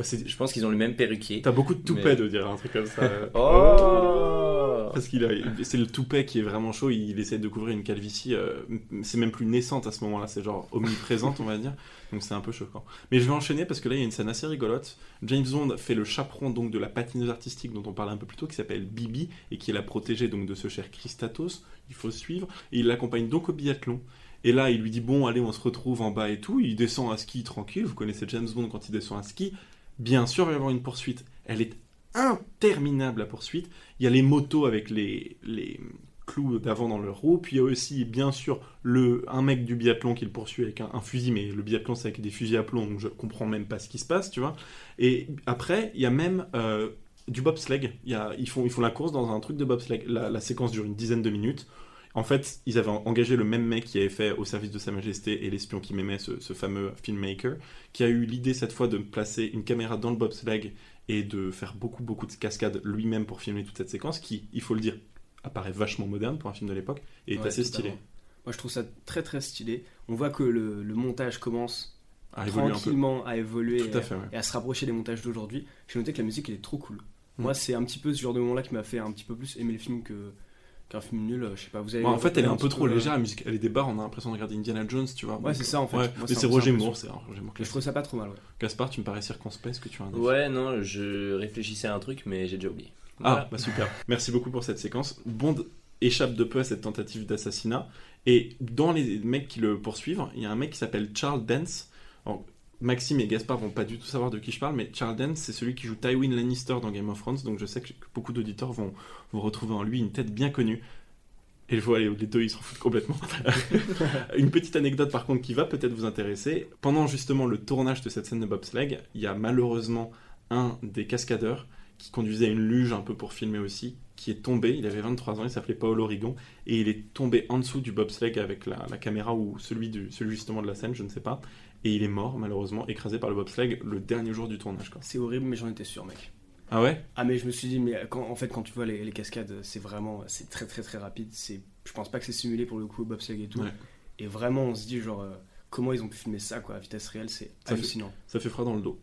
c'est-
Je pense qu'ils ont le même perruquier.
T'as beaucoup de toupet
Mais-
de dire un truc comme ça.
Oh
Parce qu'il c'est le toupet qui est vraiment chaud. Il essaie de couvrir une calvitie. euh, c'est même plus naissante à ce moment-là. C'est genre omniprésente, on va dire. Donc c'est un peu choquant. Mais je vais enchaîner parce que là il y a une scène assez rigolote. James Bond fait le chaperon donc de la patineuse artistique dont on parlait un peu plus tôt, qui s'appelle Bibi et qui est la protégée donc de ce cher Christatos. Il faut suivre et il l'accompagne donc au biathlon. Et là, il lui dit bon, allez, on se retrouve en bas et tout. Il descend à ski tranquille. Vous connaissez James Bond quand il descend à ski. Bien sûr, il va y avoir une poursuite. Elle est interminable la poursuite. Il y a les motos avec les, les clous d'avant dans leur roue. Puis il y a aussi, bien sûr, le, un mec du biathlon qui le poursuit avec un, fusil. Mais le biathlon, c'est avec des fusils à plomb, donc je comprends même pas ce qui se passe, tu vois. Et après, il y a même euh, du bobsleigh. Ils, font, ils font la course dans un truc de bobsleigh. La, la séquence dure une dizaine de minutes. En fait, ils avaient engagé le même mec qui avait fait Au service de Sa Majesté et L'espion qui m'aimait, ce, ce fameux filmmaker, qui a eu l'idée cette fois de placer une caméra dans le bobsleigh et de faire beaucoup, beaucoup de cascades lui-même pour filmer toute cette séquence, qui, il faut le dire, apparaît vachement moderne pour un film de l'époque et est
Ouais,
assez
totalement.
stylé.
Moi, je trouve ça très très stylé. On voit que le, le montage commence
À
tranquillement à évoluer
à
et,
fait, ouais.
et à se rapprocher des montages d'aujourd'hui. J'ai noté que la musique elle est trop cool.
Mm.
Moi, c'est un petit peu ce genre de moment-là qui m'a fait un petit peu plus aimer le film que qu'un film nul. Je sais pas, vous avez.
Bon, en fait, elle est un peu trop
euh,
légère, la musique. Elle est des barres, on a l'impression de regarder Indiana Jones, tu vois.
Ouais, c'est ça, en fait.
ouais.
Moi,
Mais
c'est
Roger Moore, c'est un Roger Moore
Je trouve ça pas trop mal, ouais.
Gaspard, tu me parais circonspect, est-ce que tu as un
Ouais, non, je réfléchissais à un truc, mais j'ai déjà oublié.
Ah,
Voilà.
bah super. Merci beaucoup pour cette séquence. Bond échappe de peu à cette tentative d'assassinat. Et dans les mecs qui le poursuivent, il y a un mec qui s'appelle Charles Dance. Alors, Maxime et Gaspard vont pas du tout savoir de qui je parle, mais Charles Dance, c'est celui qui joue Tywin Lannister dans Game of Thrones, donc je sais que beaucoup d'auditeurs vont, vont retrouver en lui une tête bien connue. Et je vois les, les deux, ils s'en foutent complètement. une petite anecdote par contre qui va peut-être vous intéresser. Pendant justement le tournage de cette scène de bobsleigh, il y a malheureusement un des cascadeurs qui conduisait une luge un peu pour filmer aussi, qui est tombé. Il avait 23 ans, il s'appelait Paolo Rigon, et il est tombé en dessous du bobsleigh avec la, la caméra ou celui, du, celui justement de la scène, je ne sais pas. Et il est mort, malheureusement, écrasé par le bobsleigh le dernier jour du tournage. Quoi.
C'est horrible, mais j'en étais sûr, mec.
Ah ouais?
Ah, mais je me suis dit, mais quand, en fait, quand tu vois les, les cascades, c'est vraiment, c'est très très très rapide. C'est, je pense pas que c'est simulé pour le coup, bobsleigh et tout.
Ouais.
Et vraiment, on se dit, genre, euh, comment ils ont pu filmer ça, quoi, à vitesse réelle, c'est
Ça fait-
hallucinant.
Ça fait froid dans le dos.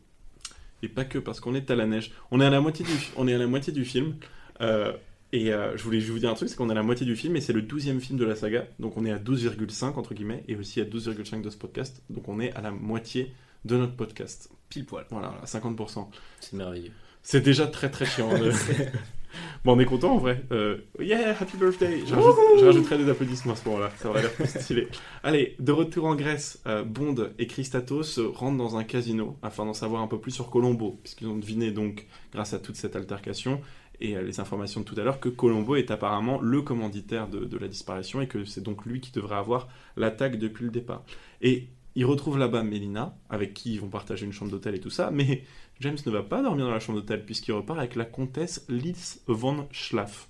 Et pas que parce qu'on est à la neige. On est à la moitié du, on est à la moitié du film. euh, et euh, je voulais je vous dire un truc, c'est qu'on est à la moitié du film et c'est le 12e film de la saga. Donc on est à 12,5 entre guillemets et aussi à 12,5 de ce podcast. Donc on est à la moitié de notre podcast.
Pile poil.
Voilà, à 50%.
C'est merveilleux.
C'est déjà très très chiant. de- bon, on est content en vrai. Euh, yeah, happy birthday. Je, rajoute- je rajouterai des applaudissements à ce moment-là. Ça aurait l'air plus stylé. Allez, de retour en Grèce, euh, Bond et Christatos rentrent dans un casino afin d'en savoir un peu plus sur Colombo, puisqu'ils ont deviné donc, grâce à toute cette altercation et euh, les informations de tout à l'heure, que Colombo est apparemment le commanditaire de, la disparition et que c'est donc lui qui devrait avoir l'attaque depuis le départ. Et ils retrouvent là-bas Mélina, avec qui ils vont partager une chambre d'hôtel et tout ça, mais James ne va pas dormir dans la chambre d'hôtel puisqu'il repart avec la comtesse Lise von Schlaff,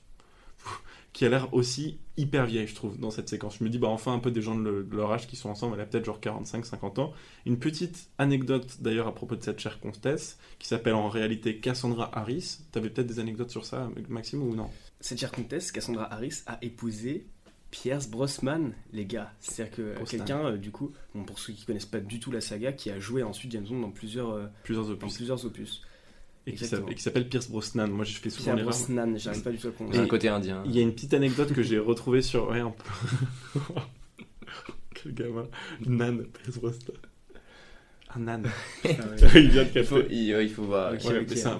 qui a l'air aussi hyper vieille, je trouve, dans cette séquence. Je me dis, bah enfin un peu des gens de, le- de leur âge qui sont ensemble, elle a peut-être genre 45-50 ans. Une petite anecdote d'ailleurs à propos de cette chère comtesse, qui s'appelle en réalité Cassandra Harris. T'avais peut-être des anecdotes sur ça, Maxime, ou non?
Cette chère comtesse, Cassandra Harris, a épousé Pierce Brosnan, les gars. C'est-à-dire que quelqu'un, euh, du coup, bon, pour ceux qui connaissent pas du tout la saga, qui a joué ensuite James Bond dans plusieurs, euh,
Plusieurs
dans plusieurs opus.
Et qui
Exactement.
s'appelle- et qui s'appelle Pierce Brosnan. Moi, je fais souvent l'erreur.
Brosnan, j'arrive pas du tout à le
Il y a un
prononcer.
côté indien.
Il y a une petite anecdote que j'ai retrouvée sur. Ouais, un peu. Quel gamin. Nan, Pierce Brosnan. Un nan.
Ah
il vient de
Il faut, il, il faut voir.
Ouais,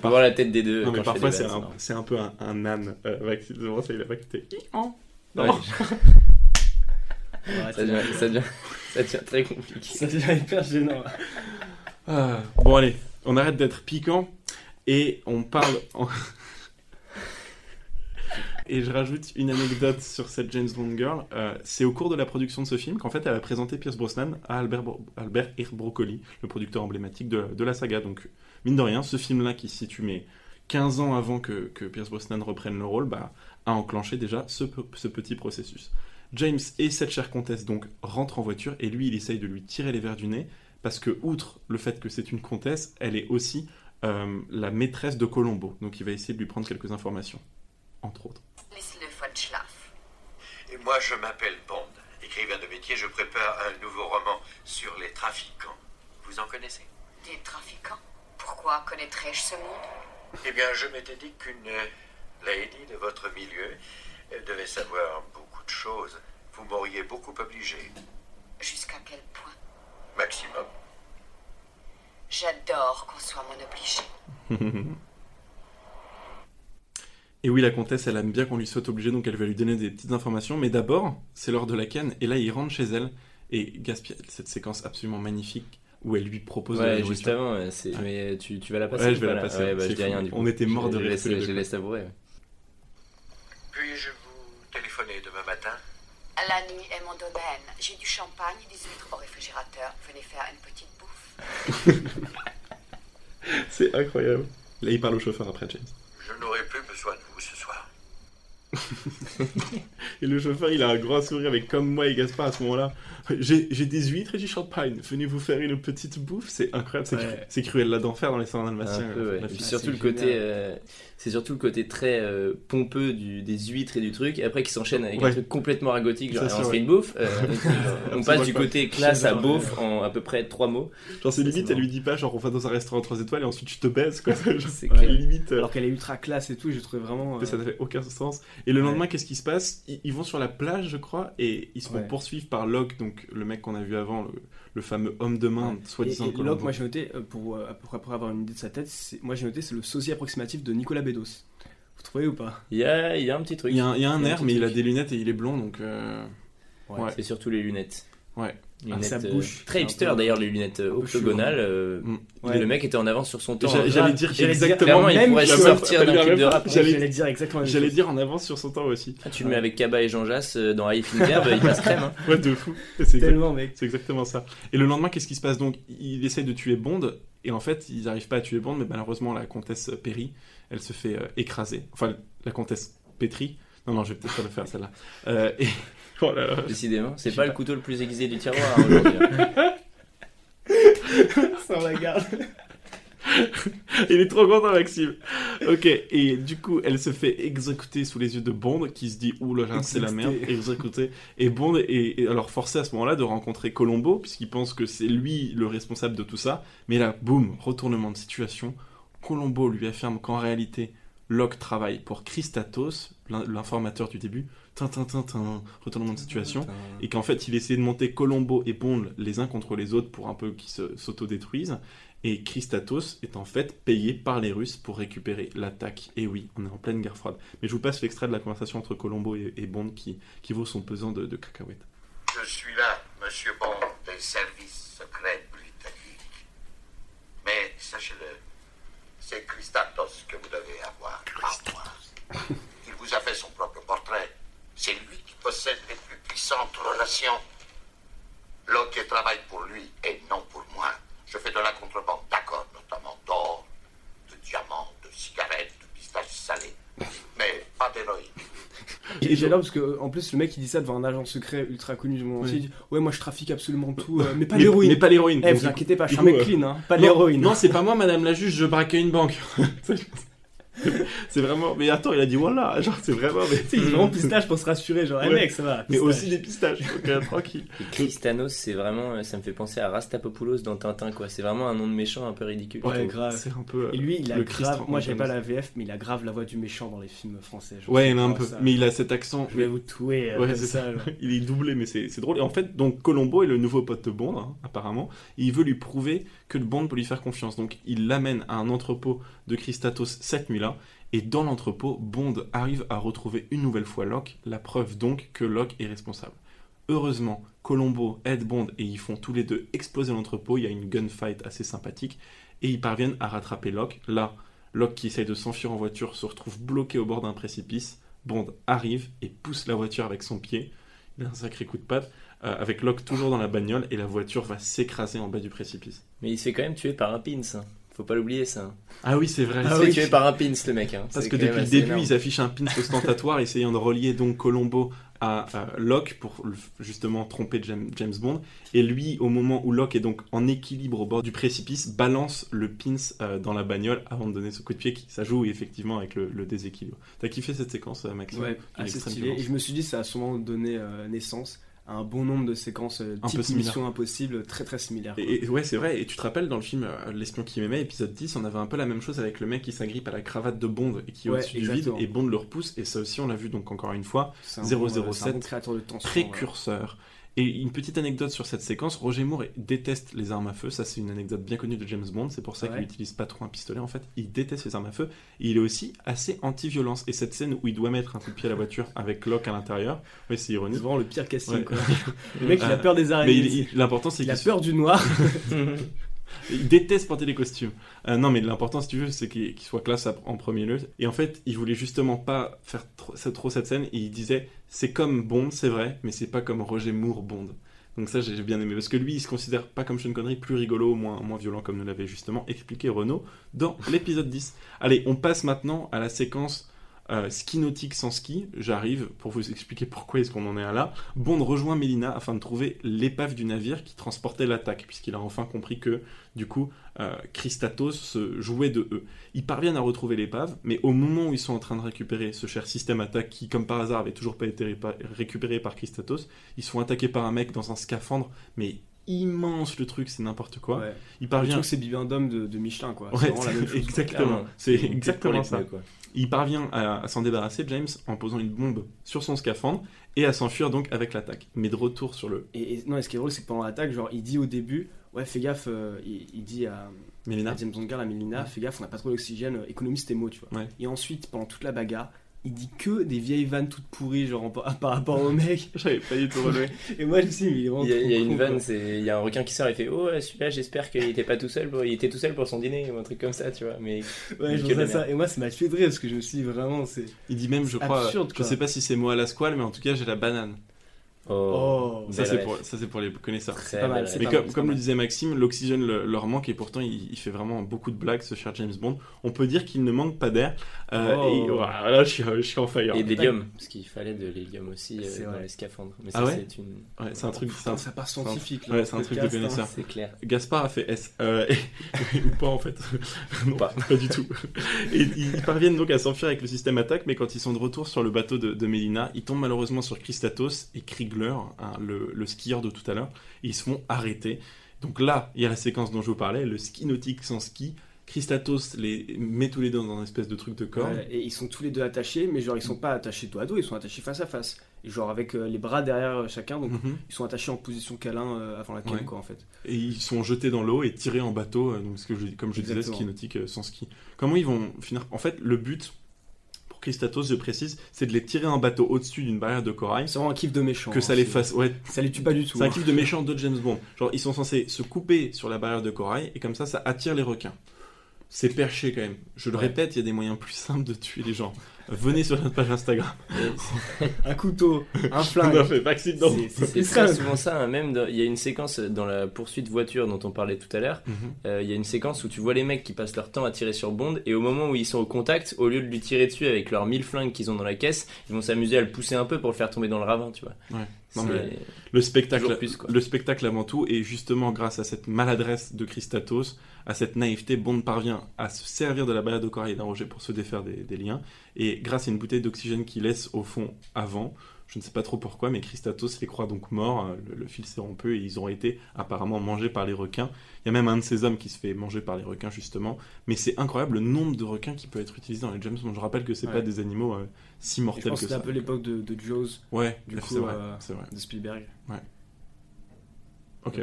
voir la tête des deux.
Non, mais
quand je fais
parfois,
des
c'est un, c'est un peu un, un nan. Euh, Max, vraiment, ça, il a pas
sinon.
Non.
Ouais,
Ouais,
ça, devient, ça, devient, ça devient très compliqué.
Ça devient hyper gênant.
Ah, bon, allez, on arrête d'être piquant et on parle. en- et je rajoute une anecdote sur cette James Bond girl. Euh, c'est au cours de la production de ce film qu'en fait elle a présenté Pierce Brosnan à Albert, Bro- Albert Broccoli, le producteur emblématique de, la saga. Donc, mine de rien, ce film-là qui se situe mais 15 ans avant que, que Pierce Brosnan reprenne le rôle, bah, a enclenché déjà ce, ce petit processus. James et cette chère comtesse donc rentrent en voiture et lui il essaye de lui tirer les verres du nez parce que outre le fait que c'est une comtesse, elle est aussi euh, la maîtresse de Colombo. Donc il va essayer de lui prendre quelques informations, entre autres.
Laisse-le Schlaf.
Et moi, je m'appelle Bond. Écrivain de métier, je prépare un nouveau roman sur les trafiquants. Vous en connaissez?
Des trafiquants? Pourquoi connaîtrais-je ce monde?
Eh bien, je m'étais dit qu'une lady de votre milieu elle devait savoir beaucoup de choses. Vous m'auriez beaucoup obligé.
Jusqu'à quel point?
Maximum.
J'adore qu'on soit mon obligé.
Et oui, la comtesse, elle aime bien qu'on lui soit obligé, donc elle va lui donner des petites informations. Mais d'abord, c'est l'heure de la canne, et là, il rentre chez elle et gaspille cette séquence absolument magnifique où elle lui propose de la
Ouais, juste avant, c'est-
Ouais.
mais tu, tu vas la passer
Ouais,
ou
je vais
pas,
la passer,
Ouais, bah,
c'est
je dis
fou.
rien du coup.
On était morts
Je-
de rire les
Je laisse savourer.
Puis-je vous téléphoner demain matin?
La nuit est mon domaine. J'ai du champagne et des huîtres au réfrigérateur. Venez faire une petite.
C'est incroyable. Là, il parle au chauffeur après, James.
Je n'aurai plus besoin de.
Et le chauffeur, il a un grand sourire avec comme moi et Gaspard à ce moment-là. J'ai des huîtres et du champagne. Venez vous faire une petite bouffe. C'est incroyable. C'est
Ouais.
cru- c'est cruel d'enfer dans les salons dalmatiens.
Peu, ouais. Et puis surtout le côté, euh, c'est surtout le côté très euh, pompeux du, des huîtres et du truc, et après qui s'enchaîne avec
Ouais.
un truc complètement ragotique, genre on se fait une bouffe, euh, euh, on passe du côté classe à beauf en à peu près trois mots.
Genre, c'est limite, elle lui dit pas, genre, on va dans un restaurant 3 étoiles et ensuite je te baise, quoi. Genre, limite. euh,
Alors qu'elle est ultra classe et tout, je trouvais vraiment. euh,
Ça n'a fait aucun sens. Et le
Ouais.
lendemain, qu'est-ce qui se passe? Ils, ils vont sur la plage, je crois, et ils se font
Ouais.
poursuivre par Locke, donc le mec qu'on a vu avant, le, le fameux homme de main,
Ouais.
soi-disant.
Locke, moi j'ai noté, euh, pour, euh, pour, pour avoir une idée de sa tête, c'est- moi j'ai noté c'est le sosie approximatif de Nicolas Bedos. Vous trouvez ou pas?
Il y a, y a un petit truc.
Il y a un, y a un
Il y a un
air, mais il a des lunettes et il est blond, donc. euh, Ouais.
C'est surtout les lunettes.
Ouais.
Lunettes,
sa
euh,
bouche,
très
un
hipster
peu-
d'ailleurs, les lunettes euh, octogonales. euh,
Mm.
Ouais.
Le mec était en avance sur son temps.
J'a-
hein.
J'allais dire
J'allais dire-
exactement.
Clairement, il pourrait sortir d'un clip de rap.
J'allais-
J'allais dire exactement
J'allais
chose.
dire en avance sur son temps aussi.
Ah, tu le mets avec Kaba et Jean Jass euh, dans High Fingerb, il passe crème. hein.
Ouais, de fou. C'est exact-
Tellement, mec.
c'est exactement ça. Et le lendemain, qu'est-ce qui se passe? Donc Il essaye de tuer Bond, et en fait, ils n'arrivent pas à tuer Bond, mais malheureusement, la comtesse périt. Elle se fait euh, écraser. Enfin, la comtesse pétrit. Non, non, je vais peut-être pas le faire celle-là. Euh, et. Oh là là.
Décidément, c'est pas le couteau le plus aiguisé du tiroir aujourd'hui. hein.
On la garde.
Il est trop content, Maxime. Ok, et du coup, elle se fait exécuter sous les yeux de Bond, qui se dit Ouh là là, c'est la merde,
Exécuter.
Et Bond est, est alors forcé à ce moment-là de rencontrer Colombo, puisqu'il pense que c'est lui le responsable de tout ça. Mais là, boum, retournement de situation. Colombo lui affirme qu'en réalité, Locke travaille pour Christatos, l'in- l'informateur du début. Tintin, tintin, retournement de situation. Et qu'en fait, il essaie de monter Colombo et Bond les uns contre les autres pour un peu qu'ils se- s'autodétruisent. Et Christatos est en fait payé par les Russes pour récupérer l'attaque. Et oui, on est en pleine guerre froide. Mais je vous passe l'extrait de la conversation entre Colombo et, et Bond qui, qui vaut son pesant de, de cacahuètes.
Je suis là, monsieur Bond, des services secrets britanniques. Mais sachez-le, c'est Christatos que vous devez avoir. pas moi. Il vous a fait son propre portrait. C'est lui qui possède les plus puissantes relations. Locke travaille pour lui et non pour moi. Je fais de la contrebande, d'accord, notamment d'or, de diamants, de cigarettes, de pistaches salées. Mais pas d'héroïne.
Et j'adore parce que en plus le mec il dit ça devant un agent secret ultra connu du monde entier. Il dit ouais moi je trafique absolument tout, euh, mais pas l'héroïne.
Mais pas l'héroïne.
Eh vous inquiétez pas, je suis un mec
euh,
clean, hein. pas
Non,
l'héroïne.
Non, c'est pas moi, madame la juge, je braquais une banque. C'est vraiment. Mais attends, il a dit voilà. Genre, c'est vraiment. Mais,
Tu sais, il est vraiment pistache pour se rassurer, genre, eh
Ouais.
mec, ça va.
mais aussi des pistaches. Donc, tranquille.
Et Christanos, c'est vraiment, euh, ça me fait penser à Rastapopoulos dans Tintin, quoi. C'est vraiment un nom de méchant un peu ridicule.
Ouais, grave.
C'est un peu. euh,
Et lui, il a
le
grave.
Christ
Moi, j'avais pas la VF, mais il a grave la voix du méchant dans les films français. genre,
Ouais,
c'est
a un peu.
ça.
Mais il a cet accent.
Je vais vous tuer. euh,
Ouais, c'est
ça.
Il est doublé, mais c'est c'est drôle. Et en fait, donc Colombo est le nouveau pote de Bond, hein, apparemment. Et il veut lui prouver que le Bond peut lui faire confiance. Donc il l'amène à un entrepôt de Christatos cette nuit-là. Et dans l'entrepôt, Bond arrive à retrouver une nouvelle fois Locke. La preuve donc que Locke est responsable. Heureusement, Colombo aide Bond et ils font tous les deux exploser l'entrepôt. Il y a une gunfight assez sympathique. Et ils parviennent à rattraper Locke. Là, Locke qui essaye de s'enfuir en voiture se retrouve bloqué au bord d'un précipice. Bond arrive et pousse la voiture avec son pied. Il a un sacré coup de patte. euh, avec Locke toujours dans la bagnole et la voiture va s'écraser en bas du précipice.
Mais il se fait quand même tuer par un pins. Hein. Faut pas l'oublier ça.
Ah oui, c'est vrai.
Il
c'est
se fait tuer par un pins le mec. hein.
Parce que depuis le début,
énorme.
ils affichent un pin ostentatoire essayant de relier donc Colombo à euh, Locke pour justement tromper James, James Bond. Et lui, au moment où Locke est donc en équilibre au bord du précipice, balance le pins euh, dans la bagnole avant de donner ce coup de pied qui ça joue effectivement avec le, le déséquilibre. T'as kiffé cette séquence, euh, Maxime?
Ouais, assez stylé. Et je me suis dit, ça a sûrement donné euh, naissance un bon nombre de séquences euh,
Un peu
type. Mission Impossible, très très similaires.
Et, et- ouais, c'est vrai. Et tu te rappelles dans le film euh, L'espion qui m'aimait, épisode 10, on avait un peu la même chose avec le mec qui s'agrippe à la cravate de Bond et qui est
Ouais,
au-dessus du vide et Bond le repousse. Et ça aussi, on l'a vu donc encore une fois.
Un bon, euh,
007,
c'est un bon créateur de tension. ouais.
Et une petite anecdote sur cette séquence, Roger Moore déteste les armes à feu, ça c'est une anecdote bien connue de James Bond, c'est pour ça
Ouais.
qu'il n'utilise pas trop un pistolet en fait, il déteste les armes à feu, et il est aussi assez anti-violence, et cette scène où il doit mettre un coup de pied à la voiture avec Locke à l'intérieur, oui c'est
C'est
ironique,
vraiment le pire casting.
Ouais.
quoi. le mec, il a
Euh,
peur des
mais
araignées.
il- l'important c'est
il a
qu'il
peur du noir.
il déteste porter les costumes. Euh, non, mais l'important, si tu veux, c'est qu'il soit classe en premier lieu. Et en fait, il voulait justement pas faire trop, cette scène. Et il disait, c'est comme Bond, c'est vrai, mais c'est pas comme Roger Moore Bond. Donc ça, j'ai bien aimé. Parce que lui, il se considère pas comme Sean Connery, plus rigolo, moins, moins violent, comme nous l'avait justement expliqué Renault dans l'épisode 10. Allez, on passe maintenant à la séquence euh, ski nautique sans ski. J'arrive pour vous expliquer pourquoi est-ce qu'on en est à là. Bond rejoint Melina afin de trouver l'épave du navire qui transportait l'attaque, puisqu'il a enfin compris que, du coup, euh, Christatos se jouait de eux. Ils parviennent à retrouver l'épave, mais au moment où ils sont en train de récupérer ce cher système attaque qui, comme par hasard, avait toujours pas été récupéré par Christatos, ils sont attaqués par un mec dans un scaphandre, mais immense le truc, c'est n'importe quoi.
Ouais.
Il parvient.
truc, c'est Bibendum de, de Michelin, quoi.
Ouais,
c'est
exactement. C'est exactement ça.
quoi.
Il parvient à, à s'en débarrasser, James, en posant une bombe sur son scaphandre et à s'enfuir donc avec l'attaque. Mais de retour sur le
Et, et- non, et ce qui est drôle, c'est que pendant l'attaque, genre, il dit au début, ouais, fais gaffe, euh, il, il dit à,
Mélina.
à James Bond à Melina, fais gaffe, on n'a pas trop d'oxygène, euh, économise tes mots, tu vois.
Ouais.
Et ensuite, pendant toute la bagarre, il dit que des vieilles vannes toutes pourries, genre en- par rapport au mec.
J'avais pas du tout relevé.
Et moi, je me suis dit, mais il est vraiment
Il y a,
trop
il y a
con,
une vanne, c'est il y a un requin qui sort et fait oh celui-là j'espère qu'il était pas tout seul pour... il était tout seul pour son dîner ou un truc comme ça tu vois mais
Ouais, je ça. Et moi, ça m'a tué de rire parce que je me suis dit vraiment, c'est.
Il dit même, je crois,
absurde,
je sais pas si c'est moi à la squale, mais en tout cas j'ai la banane.
Oh,
Oh,
Ça c'est pour, ça c'est pour les connaisseurs.
Très
pas mal, c'est.
Mais
pas
comme,
mal, c'est
comme
pas
le disait Maxime, l'oxygène le- leur manque et pourtant il, il fait vraiment beaucoup de blagues ce cher James Bond. On peut dire qu'il ne manque pas d'air. Euh,
Oh.
Et voilà, là je suis, je suis en fire.
et d'hélium parce qu'il fallait de l'hélium aussi euh,
C'est
dans les scaphandres mais
Ah
ça
ouais
c'est une
Ouais, c'est un truc. c'est un-
ça part scientifique.
Ouais, c'est un truc de connaisseur.
c'est clair
Gaspard a fait S. Euh, et- ou pas en fait. non,
Pas.
pas. du tout. Et ils parviennent donc à s'enfuir avec le système attaque, mais quand ils sont de retour sur le bateau de, de Mélina, ils tombent malheureusement sur Christatos et Hein, le, le skieur de tout à l'heure, ils se font arrêter. Donc là, il y a la séquence dont je vous parlais, le ski nautique sans ski. Christatos les met tous les deux dans un espèce de truc de corps.
Ouais, et ils sont tous les deux attachés, mais genre ils sont pas attachés dos à dos, ils sont attachés face à face. Et genre avec euh, les bras derrière euh, chacun, donc
Mhm.
ils sont attachés en position câlin euh, avant la
Ouais.
quoi en fait.
Et ils sont jetés dans l'eau et tirés en bateau, euh, donc ce que je, comme je disais, ski nautique sans ski. Comment ils vont finir? En fait, le but Christatos, je précise, c'est de les tirer en bateau au-dessus d'une barrière de corail,
C'est vraiment un kiff de méchant.
que
hein,
ça les fasse. Ouais,
Ça les tue pas du tout.
c'est un
hein.
kiff de méchant de James Bond. Genre, ils sont censés se couper sur la barrière de corail et comme ça, ça attire les requins. C'est perché quand même. Je le
Ouais.
répète, il y a des moyens plus simples de tuer les gens. Venez sur notre page Instagram.
Un couteau, un flingue.
non.
C'est- c'est-
très
ça.
souvent ça, hein, même dans- il y a une séquence dans la poursuite voiture dont on parlait tout à l'heure,
Mhm.
euh, il y a une séquence où tu vois les mecs qui passent leur temps à tirer sur Bond et au moment où ils sont au contact, au lieu de lui tirer dessus avec leurs 1000 flingues qu'ils ont dans la caisse, ils vont s'amuser à le pousser un peu pour le faire tomber dans le ravin, tu vois.
Ouais. Non,
C'est-
mais- Le spectacle,
Toujours plus, quoi.
le spectacle avant tout, et justement grâce à cette maladresse de Christatos, à cette naïveté, Bond parvient à se servir de la balade au corail d'un Roger pour se défaire des, des liens, et grâce à une bouteille d'oxygène qu'il laisse au fond avant, je ne sais pas trop pourquoi, mais Christatos les croit donc morts, euh, le, le fil s'est rompu et ils ont été apparemment mangés par les requins. Il y a même un de ces hommes qui se fait manger par les requins justement, mais c'est incroyable le nombre de requins qui peut être utilisé dans les James Bond. Je rappelle que c'est
Ouais.
pas des animaux euh, si
Je
mortels
pense
que ça.
un peu l'époque de, de Jaws,
Ouais,
du
c'est
coup,
vrai,
euh,
c'est vrai.
de Spielberg.
Ok.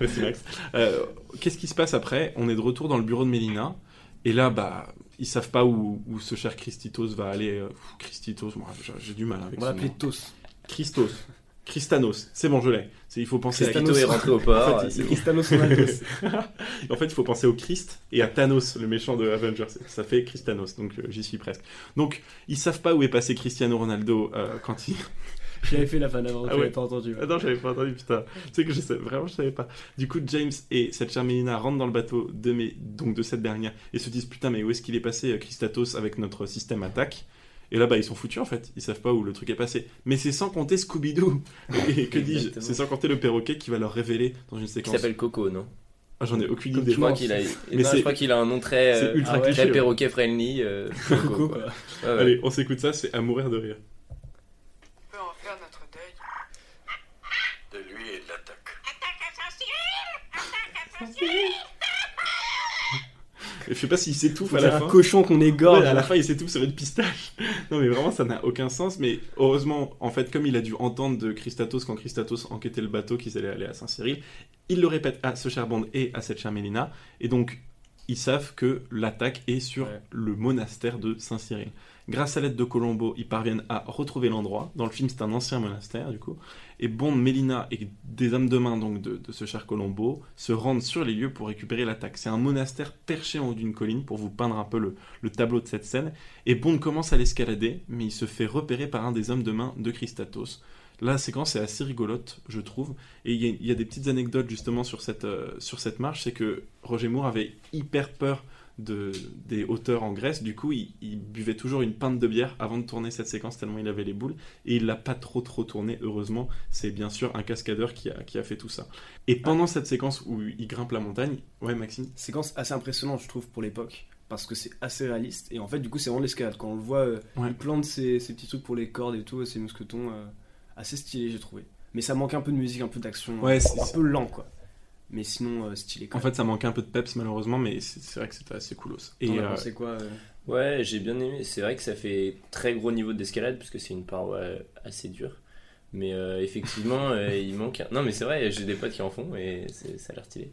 Merci Max. Euh, Qu'est-ce qui se passe après? On est de retour dans le bureau de Mélina. Et là, bah, ils savent pas où, où ce cher Christitos va aller. Euh, Christitos, moi, j'ai- du mal avec
On va l'appeler. Tos.
Christos. Christanos. C'est bon, je l'ai. C'est- Il faut penser à
Christito est rentré au port.
En fait,
bon.
En fait, il faut penser au Christ et à Thanos, le méchant de Avengers. Ça fait Christanos, donc euh, j'y suis presque. Donc, ils savent pas où est passé Cristiano Ronaldo euh, quand il,
J'avais fait la fan avant,
Ah
tu
ouais.
l'avais pas entendu.
Ah non, j'avais pas entendu, putain. Tu sais que je sais, vraiment, je savais pas. Du coup, James et cette chère Mélina rentrent dans le bateau de, mes, donc de cette dernière et se disent Putain, mais où est-ce qu'il est passé, euh, Christatos, avec notre système attaque? Et là, bah, ils sont foutus en fait. Ils savent pas où le truc est passé. Mais c'est sans compter Scooby-Doo. Et que dis-je. C'est sans compter le perroquet qui va leur révéler dans une
Qui
séquence.
s'appelle Coco, non?
Ah, j'en ai aucune idée.
Je crois qu'il a, qu'il a un nom très, euh,
ultra
ah ouais,
cliché,
très
ouais.
perroquet friendly. euh, Coco,
Coco,
quoi.
quoi.
Ouais, ouais.
Allez, on s'écoute ça, c'est à mourir de rire.
On peut en faire notre deuil.
De lui et de l'attaque.
Et je sais pas s'il s'étouffe à la
un
fin.
cochon qu'on égorge.
Ouais, à la fin, il s'étouffe sur une pistache. non, mais vraiment, ça n'a aucun sens. Mais heureusement, en fait, comme il a dû entendre de Christatos quand Christatos enquêtait le bateau qu'ils allaient aller à Saint-Cyril, il le répète à ce cher Bond et à cette chère Mélina. Et donc, ils savent que l'attaque est sur
Ouais.
le monastère de Saint-Cyril. Grâce à l'aide de Colombo, ils parviennent à retrouver l'endroit. Dans le film, c'est un ancien monastère, du coup. Et Bond, Mélina et des hommes de main donc de, ce cher Colombo se rendent sur les lieux pour récupérer l'attaque. C'est un monastère perché en haut d'une colline pour vous peindre un peu le, le tableau de cette scène. Et Bond commence à l'escalader, mais il se fait repérer par un des hommes de main de Christatos. La séquence est assez rigolote, je trouve. Et il y, a- il y a des petites anecdotes justement sur cette, euh, sur cette marche. C'est que Roger Moore avait hyper peur de, des hauteurs en Grèce. Du coup, il, il buvait toujours une pinte de bière avant de tourner cette séquence, tellement il avait les boules. Et il l'a pas trop trop tourné, heureusement. C'est bien sûr un cascadeur qui a, qui a fait tout ça. Et pendant cette séquence où il grimpe la montagne, ouais, Maxime
Séquence assez impressionnante, je trouve, pour l'époque. Parce que c'est assez réaliste. Et en fait, du coup, c'est vraiment de l'escalade. Quand on le voit, euh,
Ouais.
il plante ses, ses petits trucs pour les cordes et tout, ses mousquetons. euh, assez stylé, j'ai trouvé. Mais ça manque un peu de musique, un peu d'action.
Ouais, c'est-
un peu lent, quoi. Mais sinon, euh, stylé. Quand
En fait, ça manquait un peu de peps malheureusement, mais c'est c'est vrai que c'était assez coolos. Et
T'en as
euh,
quoi euh
Ouais, j'ai bien aimé. C'est vrai que ça fait très gros niveau d'escalade puisque c'est une paroi assez dure. Mais euh, effectivement, euh, il manque. un- Non, mais c'est vrai, j'ai des potes qui en font et c'est- ça a l'air stylé.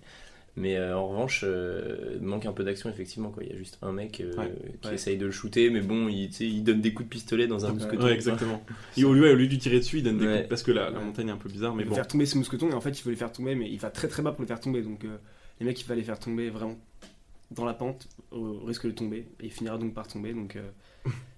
Mais euh, en revanche, euh, il manque un peu d'action effectivement. Quoi. Il y a juste un mec euh,
Ouais,
qui
ouais.
essaye de le shooter, mais bon, il, il donne des coups de pistolet dans un
Ouais,
mousqueton.
ouais, exactement. Et au lieu, au lieu de lui tirer dessus, il donne des coups parce que la, la
Ouais.
montagne est un peu bizarre, mais
il veut
bon.
faire tomber ses mousquetons et en fait il veut les faire tomber mais il va très très bas pour les faire tomber donc euh, les mecs il va les faire tomber vraiment dans la pente au risque de tomber et il finira donc par tomber donc euh,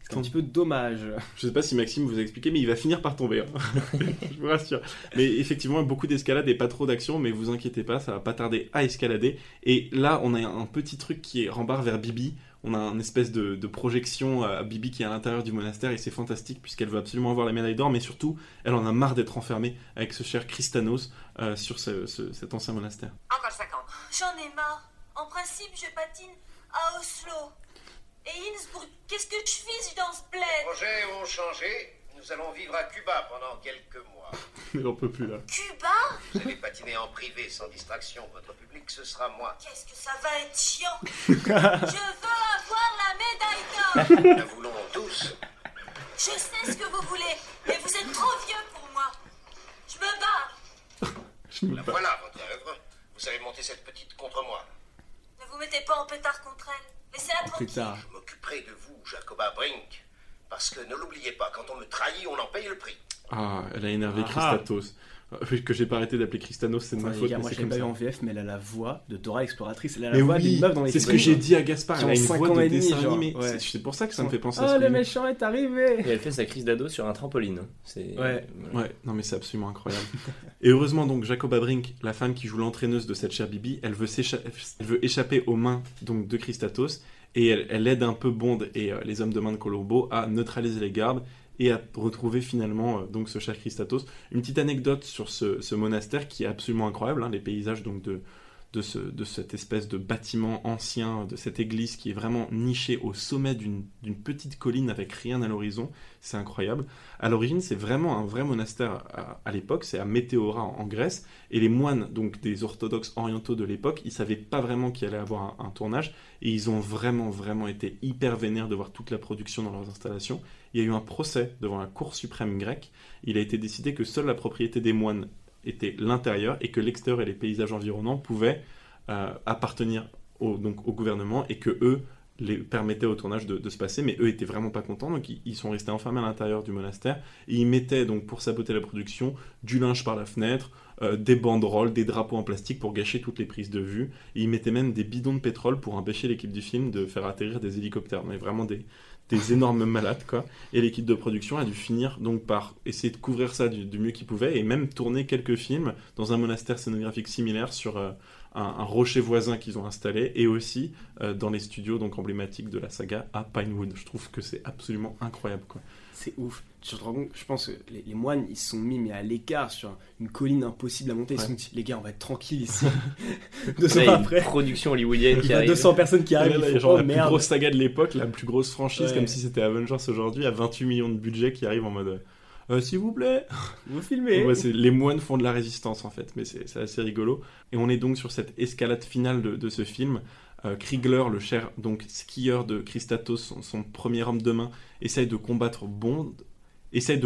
c'est un petit peu dommage
Je sais pas si Maxime vous a expliqué, mais il va finir par tomber. hein. je vous rassure. Mais effectivement, beaucoup d'escalade et pas trop d'action, mais vous inquiétez pas, ça va pas tarder à escalader. Et là, on a un petit truc qui est rembarre vers Bibi. On a une espèce de, de projection à Bibi qui est à l'intérieur du monastère et c'est fantastique puisqu'elle veut absolument avoir la médaille d'or, mais surtout, elle en a marre d'être enfermée avec ce cher Christanos euh, sur ce- ce- cet ancien monastère.
Encore 50.
J'en ai marre. En principe, je patine à Oslo. Et Innsbruck, qu'est-ce que je fiche dans ce bled
Projets ont changé. Nous allons vivre à Cuba pendant quelques mois.
Elle en peut plus là.
Cuba?
Vous allez patiner en privé sans distraction. Votre public, ce sera moi.
Qu'est-ce que ça va être chiant? Je veux avoir la médaille d'or
Nous la voulons tous.
Je sais ce que vous voulez, mais vous êtes trop vieux pour moi. Je me barre.
Je me
La
bats.
voilà, votre œuvre. Vous avez monté cette petite contre moi.
Ne vous mettez pas en pétard contre elle. Laissez-la
plus
tranquille.
tard
Je m'occuperai de vous, Jacoba Brink.
Parce que ne l'oubliez pas, quand on me trahit, on en paye le prix.
Ah, elle a énervé
Ah.
Christatos. Que j'ai pas arrêté d'appeler Christanos, c'est de ma faute,
gars, moi je l'ai pas
ça.
en VF, mais elle a la voix de Dora Exploratrice. Elle a la
Mais
voix
oui,
d'une meuf dans les
c'est ce que j'ai dit à Gaspard, elle a une voix de dessin
genre,
animé.
ouais.
C'est- pour ça que ça me fait penser à
Oh,
ce
le méchant est arrivé
Et elle fait sa crise d'ado sur un trampoline. hein.
Ouais.
Ouais, non mais c'est absolument incroyable. et heureusement donc Jacob Brink, la femme qui joue l'entraîneuse de cette chère Bibi, elle veut, elle veut échapper aux mains donc de Christatos et elle, elle aide un peu Bond et euh, les hommes de main de Colombo à neutraliser les gardes et à retrouver finalement euh, donc ce cher Christatos. Une petite anecdote sur ce, monastère qui est absolument incroyable, hein, les paysages donc de de, ce, de cette espèce de bâtiment ancien, de cette église qui est vraiment nichée au sommet d'une petite colline avec rien à l'horizon. C'est incroyable. À l'origine, c'est vraiment un vrai monastère à, l'époque, c'est à Météora en, en Grèce, et les moines, donc des orthodoxes orientaux de l'époque, ils savaient pas vraiment qu'il allait avoir un, un tournage, et ils ont vraiment, vraiment été hyper vénères de voir toute la production dans leurs installations. Il y a eu un procès devant la Cour suprême grecque, il a été décidé que seule la propriété des moines était l'intérieur, et que l'extérieur et les paysages environnants pouvaient euh, appartenir au, donc, au gouvernement, et que eux les permettaient au tournage de, se passer, mais eux étaient vraiment pas contents, donc ils, ils sont restés enfermés à l'intérieur du monastère, et ils mettaient donc pour saboter la production du linge par la fenêtre, euh, des banderoles, des drapeaux en plastique pour gâcher toutes les prises de vue, et ils mettaient même des bidons de pétrole pour empêcher l'équipe du film de faire atterrir des hélicoptères, mais vraiment des, des énormes malades quoi. Et l'équipe de production a dû finir donc par essayer de couvrir ça du, mieux qu'ils pouvaient et même tourner quelques films dans un monastère scénographique similaire sur euh, un, un rocher voisin qu'ils ont installé et aussi euh, dans les studios donc emblématiques de la saga à Pinewood. Je trouve que c'est absolument incroyable quoi.
C'est ouf. Tu te rends compte, je pense que les, les moines ils se sont mis mais à l'écart sur une colline impossible à monter. Ils se
Ouais.
sont dit, les gars, on va être tranquille ici.
Là,
Deux
il y
ans
a une
après,
production hollywoodienne
il
qui
y a
arrive.
200 personnes qui arrivent.
là, genre
oh
la plus grosse saga de l'époque, la plus grosse franchise
Ouais.
comme si c'était Avengers aujourd'hui à 28 millions de budget qui arrive en mode euh, s'il vous plaît
Vous filmez.
Ouais, les moines font de la résistance en fait, mais c'est c'est assez rigolo. Et on est donc sur cette escalade finale de, de ce film. Euh, Kriegler, le cher donc skieur de Christatos, son, premier homme de main, essaye de combattre Bond, essaye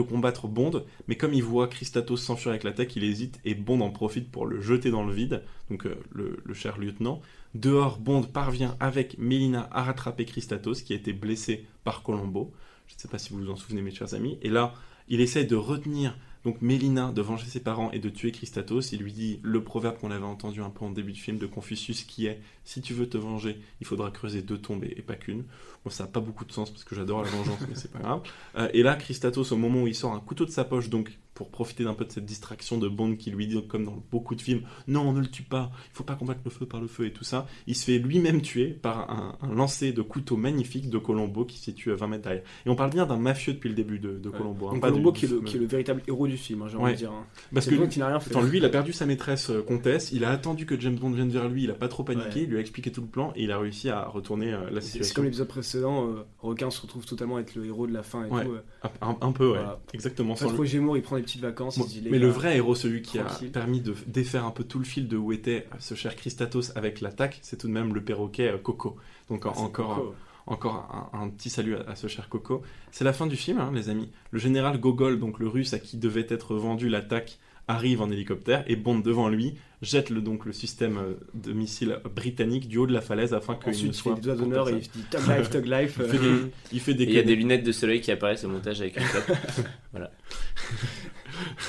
mais comme il voit Christatos s'enfuir avec l'attaque, il hésite et Bond en profite pour le jeter dans le vide. Donc euh, le, cher lieutenant. Dehors, Bond parvient avec Melina à rattraper Christatos, qui a été blessé par Colombo. Je ne sais pas si vous vous en souvenez, mes chers amis. Et là, il essaie de retenir donc Mélina de venger ses parents et de tuer Christatos. Il lui dit le proverbe qu'on avait entendu un peu en début de film de Confucius qui est si tu veux te venger, il faudra creuser deux tombes et, pas qu'une. Bon, ça n'a pas beaucoup de sens parce que j'adore la vengeance, mais c'est pas grave. Euh, et là, Christatos, au moment où il sort un couteau de sa poche, donc pour profiter d'un peu de cette distraction de Bond qui lui dit, comme dans beaucoup de films, non, ne le tue pas, il faut pas combattre le feu par le feu et tout ça, il se fait lui-même tuer par un, un lancer de couteau magnifique de Colombo qui se situe à 20 mètres derrière. Et on parle bien d'un mafieux depuis le début de, de Colombo. hein,
Colombo
du-
qui est, le,
du-
qui est le véritable héros du film, hein, j'ai envie de dire. hein.
Parce
C'est
que
le qui n'a rien fait.
Attends, lui, il a perdu sa maîtresse euh, comtesse, il a attendu que James Bond vienne vers lui, il a pas trop paniqué,
Ouais.
il lui a expliqué tout le plan et il a réussi à retourner euh, la
C'est
situation.
comme l'épisode précédent, euh, Requin se retrouve totalement être le héros de la fin et
Ouais.
tout. euh.
Un, un- peu, ouais,
Voilà.
exactement. Sans le-
Gémeaux, il prend des petites vacances. il dit,
Mais le vrai héros, celui qui
tranquille.
a permis de défaire un peu tout le fil de où était ce cher Christatos avec l'attaque, c'est tout de même le perroquet euh, Coco. Donc
Ah,
encore,
Coco.
encore un, un petit salut à, à ce cher Coco. C'est la fin du film, hein, les amis. Le général Gogol, donc le russe à qui devait être vendu l'attaque, arrive en hélicoptère et Bond devant lui jette le, donc le système euh, de missiles britannique du haut de la falaise afin qu'il
Ensuite,
ne
il fait
soit
des d'honneur et il dit Tug Life, Tug Life.
Il fait des, il fait des
Et il y a des lunettes de soleil qui apparaissent au montage avec une clope. voilà.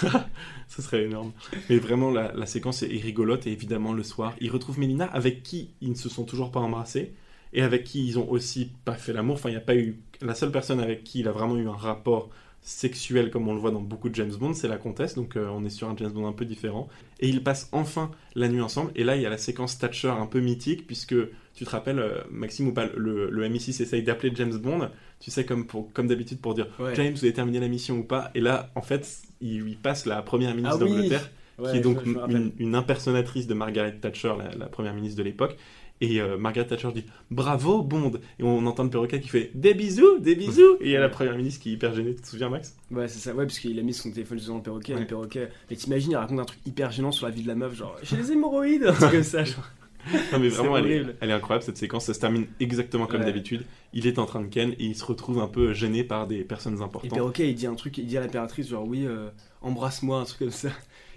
Ce serait énorme. Mais vraiment, la, la séquence est rigolote et évidemment, le soir, ils retrouvent Mélina avec qui ils ne se sont toujours pas embrassés et avec qui ils ont aussi pas fait l'amour. Enfin, il n'y a pas eu. La seule personne avec qui il a vraiment eu un rapport sexuel, comme on le voit dans beaucoup de James Bond, c'est la comtesse. Donc, euh, on est sur un James Bond un peu différent. Et ils passent enfin la nuit ensemble. Et là, il y a la séquence Thatcher un peu mythique, puisque tu te rappelles, euh, Maxime ou pas, le, le MI6 essaye d'appeler James Bond, tu sais, comme, pour- comme d'habitude, pour dire
Ouais.
James, vous avez terminé la mission ou pas? Et là, en fait, il lui passe la première ministre
Ah oui.
d'Angleterre,
ouais,
qui est donc
je- je
une, une impersonatrice de Margaret Thatcher, la, la première ministre de l'époque. Et euh, Margaret Thatcher dit Bravo Bond Et on entend le perroquet qui fait Des bisous, des bisous Et il y a la première ministre qui est hyper gênée, tu te souviens Max?
Ouais, c'est ça, ouais, parce qu'il a mis son téléphone dans le perroquet, et
Ouais.
le perroquet. Mais t'imagines, il raconte un truc hyper gênant sur la vie de la meuf, genre j'ai les hémorroïdes, un truc comme ça. genre.
Non mais vraiment, elle est,
horrible.
elle est incroyable cette séquence, ça se termine exactement comme
Ouais.
d'habitude. Il est en train de ken et il se retrouve un peu gêné par des personnes
Et le
importantes.
perroquet, il dit un truc, il dit à l'impératrice, genre oui, euh, embrasse-moi, un truc comme ça.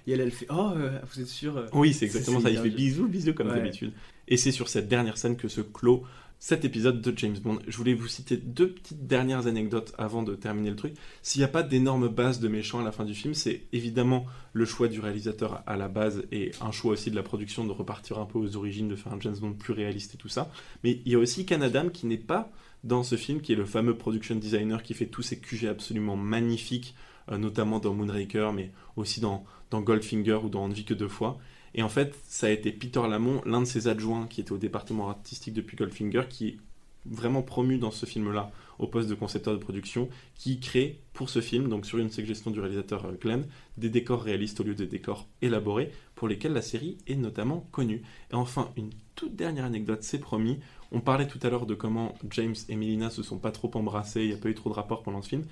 Et elle, elle fait Oh, euh, vous êtes sûr euh
Oui, c'est exactement ça. Il fait bisous, bisous comme
Ouais.
d'habitude. Et c'est sur cette dernière scène que se clôt cet épisode de James Bond. Je voulais vous citer deux petites dernières anecdotes avant de terminer le truc. S'il n'y a pas d'énorme base de méchants à la fin du film, c'est évidemment le choix du réalisateur à la base et un choix aussi de la production de repartir un peu aux origines, de faire un James Bond plus réaliste et tout ça. Mais il y a aussi Canadam qui n'est pas dans ce film, qui est le fameux production designer qui fait tous ces QG absolument magnifiques, euh, notamment dans Moonraker, mais aussi dans, Goldfinger ou dans On que deux fois. Et en fait, ça a été Peter Lamont, l'un de ses adjoints qui était au département artistique depuis Goldfinger, qui est vraiment promu dans ce film-là au poste de concepteur de production, qui crée pour ce film, donc sur une suggestion du réalisateur euh, Glenn, des décors réalistes au lieu des décors élaborés, pour lesquels la série est notamment connue. Et enfin, une toute dernière anecdote, c'est promis. On parlait tout à l'heure de comment James et Melina se sont pas trop embrassés, il n'y a pas eu trop de rapport pendant ce film.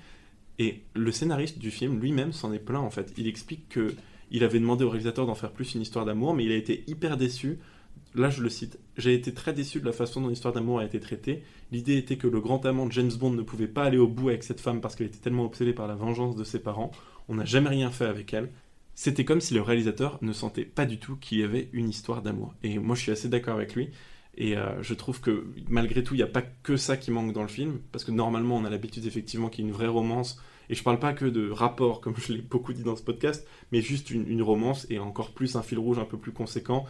Et le scénariste du film lui-même s'en est plaint en fait. Il explique que il avait demandé au réalisateur d'en faire plus une histoire d'amour, mais il a été hyper déçu. Là, je le cite. J'ai été très déçu de la façon dont l'histoire d'amour a été traitée. L'idée était que le grand amant de James Bond ne pouvait pas aller au bout avec cette femme parce qu'elle était tellement obsédée par la vengeance de ses parents. On n'a jamais rien fait avec elle. C'était comme si le réalisateur ne sentait pas du tout qu'il y avait une histoire d'amour. Et moi, je suis assez d'accord avec lui. Et euh, je trouve que malgré tout, il n'y a pas que ça qui manque dans le film, parce que normalement, on a l'habitude effectivement qu'il y ait une vraie romance. Et je parle pas que de rapport, comme je l'ai beaucoup dit dans ce podcast, mais juste une, une romance et encore plus un fil rouge un peu plus conséquent.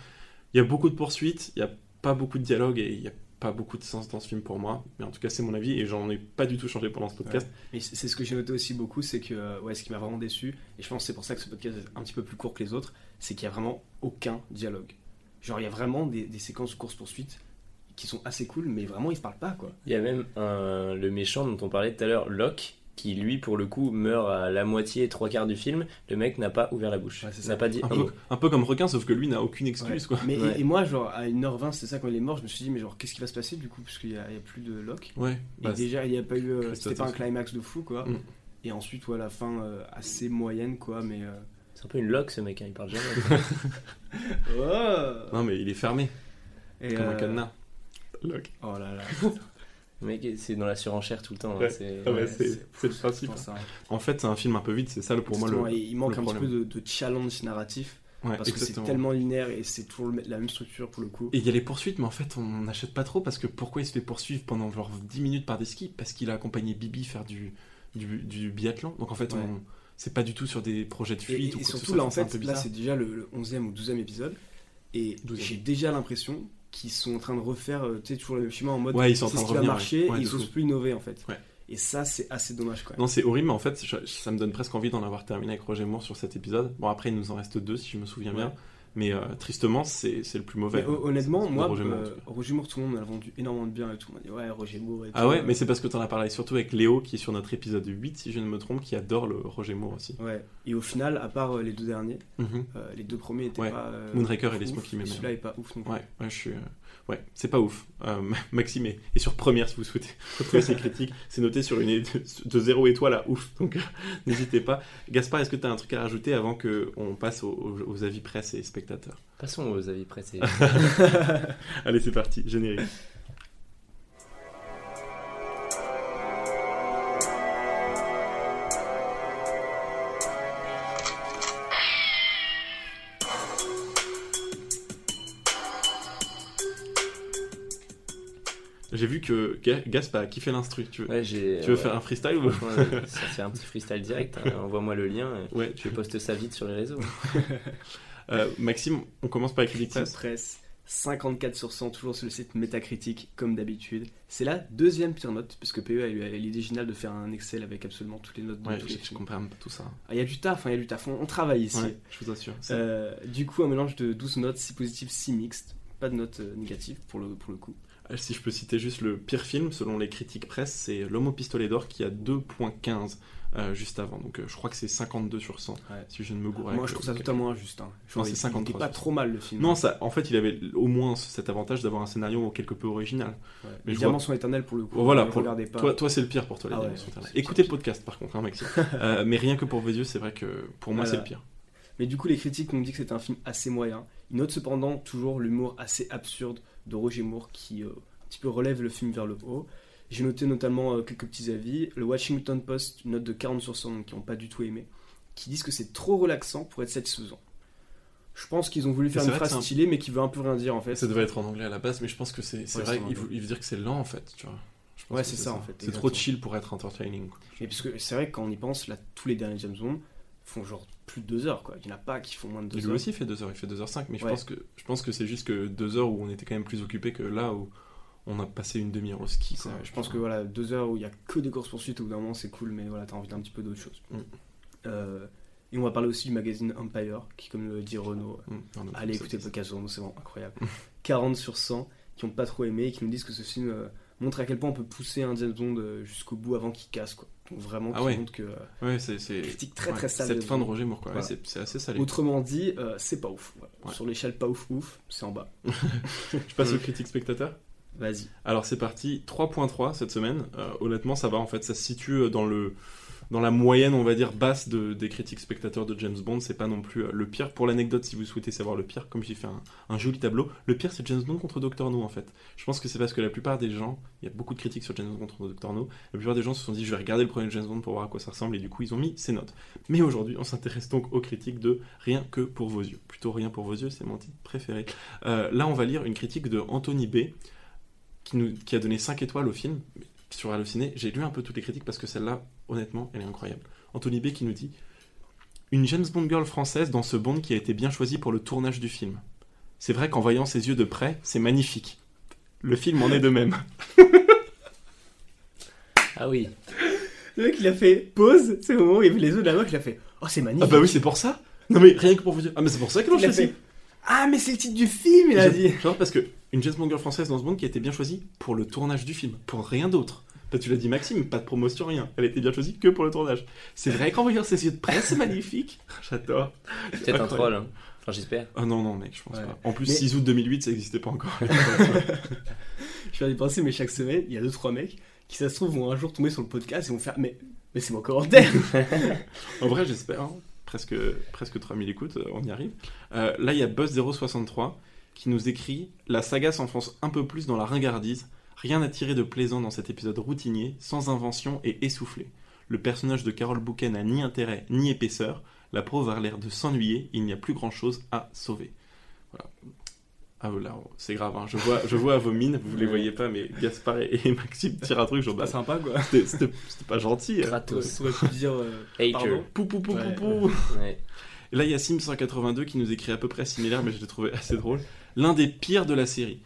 Il y a beaucoup de poursuites, il n'y a pas beaucoup de dialogue et il n'y a pas beaucoup de sens dans ce film pour moi. Mais en tout cas, c'est mon avis et j'en ai pas du tout changé pendant ce podcast.
Et c'est ce que j'ai noté aussi beaucoup, c'est que euh, ouais, ce qui m'a vraiment déçu, et je pense que c'est pour ça que ce podcast est un petit peu plus court que les autres, c'est qu'il y a vraiment aucun dialogue. Genre, il y a vraiment des, des séquences course-poursuite qui sont assez cool, mais vraiment ils se parlent pas quoi.
Il y a même un- le méchant dont on parlait tout à l'heure, Locke, qui lui, pour le coup, meurt à la moitié, trois quarts du film. Le mec n'a pas ouvert la bouche.
Ouais,
n'a pas dit
Un
un
peu,
mot.
un peu comme requin, sauf que lui n'a aucune excuse.
Ouais.
Quoi.
Mais,
Ouais.
et, et moi, genre, à 1h20, c'est ça quand il est mort, je me suis dit, mais genre, qu'est-ce qui va se passer du coup Parce qu'il n'y a, il y a plus de Locke.
Ouais,
Et
bah,
déjà, il n'y a pas eu. euh, C'était pas un climax de fou quoi.
Mm.
Et ensuite, ouais, la fin euh, assez moyenne quoi, mais. euh,
C'est un peu une loque, ce mec, hein, il parle jamais.
non, mais il est fermé,
Et,
comme un cadenas. Locke.
Oh là là.
le mec, c'est dans la surenchère tout le temps. hein, c'est-
Ah ouais, le principe. En fait, c'est un film un peu vide, c'est ça le- pour moi le.
Il manque
le
un petit peu de, de challenge narratif
Ouais,
parce que c'est tellement linéaire et c'est toujours la même structure pour le coup.
Et il y a les poursuites, mais en fait, on n'achète pas trop parce que pourquoi il se fait poursuivre pendant genre 10 minutes par des skis? Parce qu'il a accompagné Bibi faire du, du, du biathlon. Donc en fait,
Ouais.
on c'est pas du tout sur des projets de fuite
et
ou quoi que ce
surtout là en fait, là c'est déjà le, le 11e ou 12e épisode et
12e.
j'ai déjà l'impression qu'ils sont en train de refaire euh, tu sais, toujours le schéma en mode
Ouais, ils sont en train
ce
de
qui va
revenir,
marcher
ouais.
Et ils
fou.
osent plus innover en fait.
Ouais.
Et ça c'est assez dommage.
Non, c'est horrible, mais en fait, ça me donne presque envie d'en avoir terminé avec Roger Moore sur cet épisode. Bon, après, il nous en reste deux, si je me souviens bien. Mais euh, tristement, c'est le plus mauvais.
Mais, honnêtement, moi,
Roger Moore, en
euh. Roger Moore, tout le monde m'a vendu énormément de bien et tout. On m'a dit, ouais, Roger Moore et
Ah
tout.
ouais, mais c'est parce que t'en as parlé surtout avec Léo, qui est sur notre épisode 8, si je ne me trompe, qui adore le Roger Moore aussi.
Ouais. Et au final, à part euh, les deux derniers,
Mhm.
euh, les deux premiers étaient
Ouais.
pas.
Moonraker et les Smoky.
Celui-là est pas ouf non plus.
Ouais, ouais, je suis. Ouais, c'est pas ouf. Euh, Maxime est, sur première si vous souhaitez retrouver ses critiques. C'est noté sur une é- de 0 étoile à ouf. Donc n'hésitez pas. Gaspard, est-ce que tu as un truc à rajouter avant qu'on passe aux, avis presse et spectateurs?
Passons aux avis pressés.
Allez, c'est parti, générique. J'ai vu que Ga- Gasp a kiffé l'instru. Tu veux,
Ouais, j'ai.
tu veux
ouais.
faire un freestyle ou
Franchement, euh, ça fait un petit freestyle direct. hein. Envoie-moi le lien. et
Ouais, tu
Je poste ça vite sur les réseaux.
Euh, Maxime, on commence par la critique presse.
presse, 54 sur 100, toujours sur le site Metacritic, comme d'habitude. C'est la deuxième pire note, parce que PE a eu l'idée géniale de faire un Excel avec absolument toutes les notes de
Ouais,
tous les
je, je comprends pas tout ça.
Ah, Il y a du taf, hein, il y a du taf. On, on travaille ici.
Ouais, je vous assure. C'est-
Euh, du coup, un mélange de 12 notes, 6 positives, 6 mixtes. Pas de notes euh, négatives pour le, pour le coup.
Euh, Si je peux citer juste le pire film, selon les critiques presse, c'est L'homme au pistolet d'or qui a 2.15 euh, juste avant. Donc euh, je crois que c'est 52 sur 100,
Ouais.
si je ne me gourre.
Moi, je trouve ça
le
totalement injuste. Hein.
Non,
il-
c'est
il
53
était pas trop mal le film.
Non, ça, en fait, il avait au moins cet avantage d'avoir un scénario quelque peu original.
Ouais.
mais
Les
je
diamants
vois-
sont éternels pour le coup.
Voilà, pour-
regardez pas.
Toi, toi c'est le pire pour toi, les
Ah
Diamants
ouais,
sont éternels. Écoutez le podcast, par contre, hein, Maxime. Euh, mais rien que pour vos yeux, c'est vrai que pour moi,
Voilà.
c'est le pire.
Mais du coup, les critiques ont dit que c'était un film assez moyen. Ils notent cependant toujours l'humour assez absurde de Roger Moore qui euh, un petit peu relève le film vers le haut. J'ai noté notamment euh, quelques petits avis. Le Washington Post, une note de 40 sur 100, donc qui n'ont pas du tout aimé, qui disent que c'est trop relaxant pour être satisfaisant. Je pense qu'ils ont voulu faire une phrase
un-
stylée, mais qui veut un peu rien dire en fait.
Ça devait être en anglais à la base, mais je pense que c'est
Ouais,
vrai veut, il veut dire que c'est lent en fait, tu vois.
Ouais, c'est ça, en fait,
C'est trop chill pour être entertaining. quoi.
Et parce que c'est vrai que quand on y pense, là, tous les derniers James Bond font genre plus de deux heures quoi. Il y en a pas qui font moins de deux
Lui
heures.
aussi fait 2 heures, il fait 2h05, mais je
Ouais.
pense que je pense que c'est juste que 2 heures où on était quand même plus occupé que là où on a passé une demi-heure au ski. Quoi.
je pense que voilà, deux heures où il y a que des courses poursuites, au bout d'un moment c'est cool, mais voilà, t'as envie d'un petit peu d'autre chose.
Mm.
Euh, et on va parler aussi du magazine Empire, qui, comme le dit Renault,
Hum, pardon,
allez écouter le podcast c'est vraiment incroyable. 40 sur 100 qui ont pas trop aimé et qui nous disent que ce film euh, montre à quel point on peut pousser un James Bond euh, jusqu'au bout avant qu'il casse, quoi. Vraiment,
Ah
qui
ouais.
montre que. euh,
Ouais, c'est c'est-
critique très
ouais,
très sale.
Cette fin de. Roger Moore, quoi.
Voilà.
c'est assez salé.
Autrement dit, euh, c'est pas ouf. Sur l'échelle pas ouf ouf, c'est en bas.
Je passe aux critiques spectateurs.
Vas-y.
Alors c'est parti, 3.3 cette semaine. Euh, honnêtement, ça va en fait, ça se situe dans le dans la moyenne, on va dire basse de, des critiques spectateurs de James Bond. C'est pas non plus euh, le pire. Pour l'anecdote, si vous souhaitez savoir le pire, comme j'ai fait un, joli tableau, le pire c'est James Bond contre Doctor No en fait. Je pense que c'est parce que la plupart des gens, il y a beaucoup de critiques sur James Bond contre Doctor No. La plupart des gens se sont dit, je vais regarder le premier James Bond pour voir à quoi ça ressemble, et du coup ils ont mis ces notes. Mais aujourd'hui, on s'intéresse donc aux critiques de Rien que pour vos yeux. Plutôt Rien pour vos yeux, c'est mon titre préféré. Euh, là, on va lire une critique de Anthony B qui, qui a donné 5 étoiles au film sur Allociné. J'ai lu un peu toutes les critiques parce que celle-là, honnêtement, elle est incroyable. Anthony B qui nous dit Une James Bond girl française dans ce Bond qui a été bien choisi pour le tournage du film. C'est vrai qu'en voyant ses yeux de près, c'est magnifique. Le film en est de même.
Ah oui.
Le mec il a fait pause, c'est le moment où il avait les yeux de la meuf, il a fait Oh, c'est magnifique.
Ah bah oui, c'est pour ça Non mais rien que pour vous dire. Ah mais c'est pour ça que l'on
Il a
choisi.
fait Ah, mais c'est le titre du film, il a dit.
Genre parce que une James Bond girl française dans ce Bond qui a été bien choisie pour le tournage du film, pour rien d'autre. Bah, tu l'as dit Maxime, pas de promotion, rien. Elle a été bien choisie que pour le tournage. C'est vrai qu'en voyant ses yeux de près, c'est magnifique. J'adore.
Peut-être un troll. Hein. Enfin, j'espère.
Ah non, non, mec, je pense
Ouais.
pas. En plus,
Mais-
6 août 2008, ça n'existait pas encore.
Je viens d'y penser, mais chaque semaine, il y a deux trois mecs qui, ça se trouve, vont un jour tomber sur le podcast et vont faire Mais, mais c'est mon commentaire
en vrai, j'espère. hein. Presque, presque 3000 écoutes, euh, on y arrive. Euh, là, il y a Buzz063 qui nous écrit La saga s'enfonce un peu plus dans la ringardise. Rien à tirer de plaisant dans cet épisode routinier, sans invention et essoufflé. Le personnage de Carole Bouquet n'a ni intérêt ni épaisseur. La preuve a l'air de s'ennuyer. Il n'y a plus grand chose à sauver. Voilà. Ah là, c'est grave, hein. je, vois, je vois à vos mines, vous les
Ouais.
voyez pas, mais Gaspard et et Maxime tirent un truc, genre,
Pas sympa quoi.
c'était pas gentil. hein.
Kratos.
On aurait pu dire euh,
Hater.
Pardon
Pou, pou, pou,
Ouais.
pou, pou.
Ouais.
Et là, il y a Sim182 qui nous écrit à peu près similaire, mais je l'ai trouvé assez drôle. L'un des pires de la série.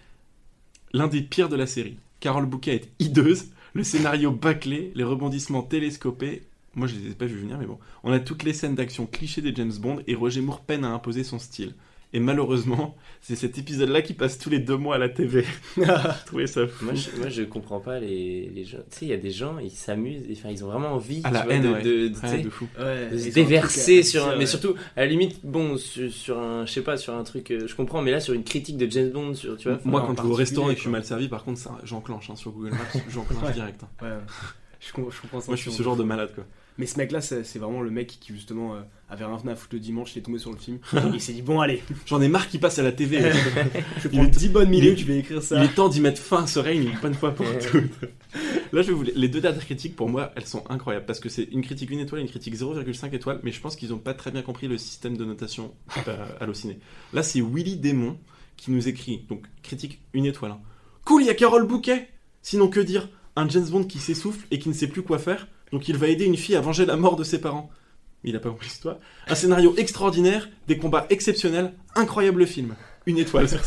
L'un des pires de la série. Carole Bouquet est hideuse, le scénario bâclé, les rebondissements télescopés. Moi, je les ai pas vus venir, mais bon. On a toutes les scènes d'action clichés des James Bond et Roger Moore peine à imposer son style. Et malheureusement, c'est cet épisode-là qui passe tous les deux mois à la TV. Trouvé ça fou.
Moi, je, moi, je comprends pas les, les gens. Tu sais, il y a des gens, ils s'amusent, enfin, ils ont vraiment envie
À
tu
la
vois,
haine,
de,
ouais.
de- de-
Ouais, de fou.
Ouais,
de
ils
se déverser sur un. Mais surtout, à la limite, bon, sur, sur un. Je sais pas, sur un truc. euh, je comprends, mais là, sur une critique de James Bond, sur, tu vois.
Moi, quand je vais au restaurant et que je suis mal servi, par contre, ça, j'enclenche hein, sur Google Maps, j'enclenche direct. hein.
Ouais, ouais. Je, com- je comprends ça.
Moi, je suis ce genre de malade, quoi.
Mais ce mec là, c'est vraiment le mec qui justement euh, avait rien à foutre le dimanche, il est tombé sur le film. il s'est dit Bon, allez,
J'en ai marre qu'il passe à la TV.
je
Il
prends
est-
10 bonnes
il
minutes, je vais écrire
Il
ça.
est temps d'y mettre fin à ce règne une bonne fois pour toutes. Là, je vais vous les deux dernières critiques pour moi, elles sont incroyables parce que c'est une critique 1 étoile et une critique 0,5 étoile, mais je pense qu'ils n'ont pas très bien compris le système de notation euh, halluciné. Là, c'est Willy Démon qui nous écrit donc critique 1 étoile. hein. Cool, il y a Carole Bouquet. Sinon, que dire? Un James Bond qui s'essouffle et qui ne sait plus quoi faire, donc il va aider une fille à venger la mort de ses parents. Il n'a pas compris l'histoire. Un scénario extraordinaire, des combats exceptionnels, incroyable film. Une étoile sur.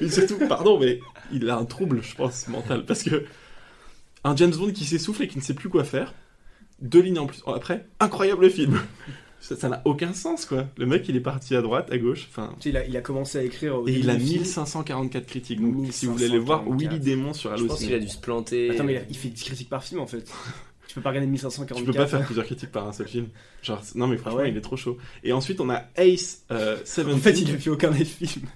Mais surtout, pardon, mais il a un trouble, je pense, mental. Parce que un James Bond qui s'essouffle et qui ne sait plus quoi faire, deux lignes en plus après, incroyable film. Ça n'a aucun sens, quoi. Le mec, il est parti à droite, à gauche, enfin.
Tu sais, il, a, il a commencé à écrire. au
Et il a
du film.
1544 critiques. Donc, si vous voulez aller voir
1544.
Willy Démon sur
Je pense qu'il a
Allociné,
dû se planter.
Attends, mais il, a- il fait 10 critiques par film en fait. tu peux pas regarder 1544.
tu peux pas faire plusieurs critiques par un seul film. Genre, non, mais franchement,
Ah ouais
il est trop chaud. Et ensuite, on a Ace euh, 17.
En fait, il a fait aucun des films.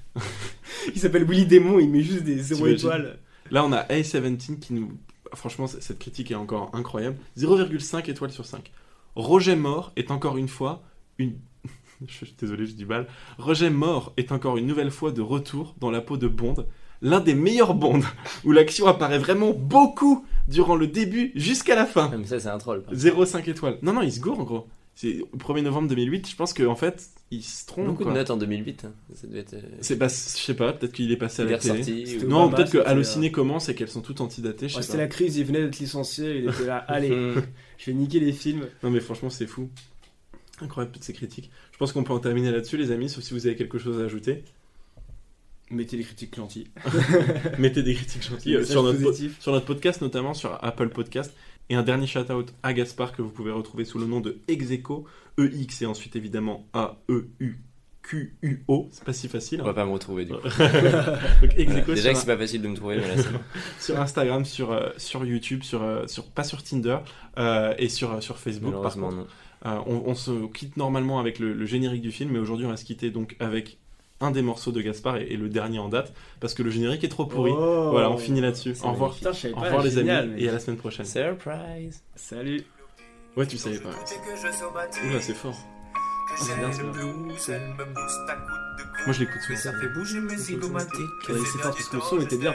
il s'appelle Willy Démon, il met juste des 0
T'imagines
étoiles.
Là, on a A17 qui nous. Franchement, cette critique est encore incroyable. 0,5 étoiles sur 5. Roger Mort est encore une fois une. Je suis désolé, j'ai du mal. Roger Mort est encore une nouvelle fois de retour dans la peau de Bond. L'un des meilleurs Bonds, où l'action apparaît vraiment beaucoup durant le début jusqu'à la fin.
Ah, mais ça, c'est un troll. par contre.
0,5 étoiles. Non, non, il se gourre en gros. C'est au 1er novembre 2008. Je pense qu'en fait, il se trompe.
Beaucoup de
quoi.
notes en 2008. hein. Ça devait être. euh,
C'est pas, je sais pas, peut-être qu'il est passé à la télé. Non,
Obama,
peut-être que Allociné
euh,
commence et qu'elles sont toutes antidatées.
Ouais, C'était
pas.
la crise, il venait d'être licencié, il était là, allez, je vais niquer les films.
Non, mais franchement, c'est fou. Incroyable toutes ces critiques. Je pense qu'on peut en terminer là-dessus, les amis, sauf si vous avez quelque chose à ajouter.
Mettez les critiques gentilles.
Mettez des critiques gentilles
Des
euh, sur notre, sur notre podcast, notamment sur Apple Podcast. Et un dernier shout-out à Gaspard que vous pouvez retrouver sous le nom de Execo, EX et ensuite évidemment A-E-U-Q-U-O. C'est pas si facile.
On
hein.
va pas me retrouver du coup.
Donc Execo
Déjà que c'est pas facile de me trouver, mais là
sur Instagram, sur, euh, sur YouTube, sur, euh, sur, pas sur Tinder euh, et sur, sur Facebook. Par contre,
non.
On, on se quitte normalement avec le, le générique du film, mais aujourd'hui on va se quitter donc avec un des morceaux de Gaspard et, et le dernier en date, parce que le générique est trop pourri.
Oh.
Voilà, on finit là-dessus. Au revoir.
Putain, je savais
Au revoir les
génial,
amis et à la semaine prochaine.
Surprise
Salut.
Ouais, tu savais pas. Oula, c'est fort.
c'est bien, c'est
Moi je l'écoute souvent.
Ça fait bouger mes zygomatiques.
Ouais, c'est fort parce que le son était bien.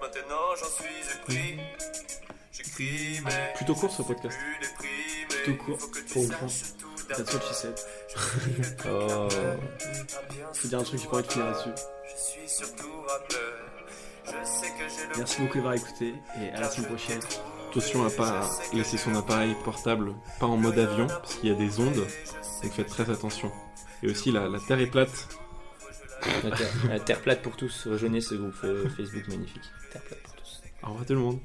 Maintenant j'en suis épris. J'écris mais
Plutôt court ce podcast.
Tout court, pour une fois. That's what she said.
Oh.
Faut dire un truc, j'ai pas envie de finir là-dessus. Merci beaucoup d'avoir écouté et à la semaine prochaine.
Attention à pas laisser son appareil portable pas en mode avion, parce qu'il y a des ondes, donc faites très attention. Et aussi la, la Terre est plate.
La terre, la terre plate pour tous. Rejoignez ce groupe euh, Facebook magnifique. Terre plate pour tous.
Au revoir tout le monde.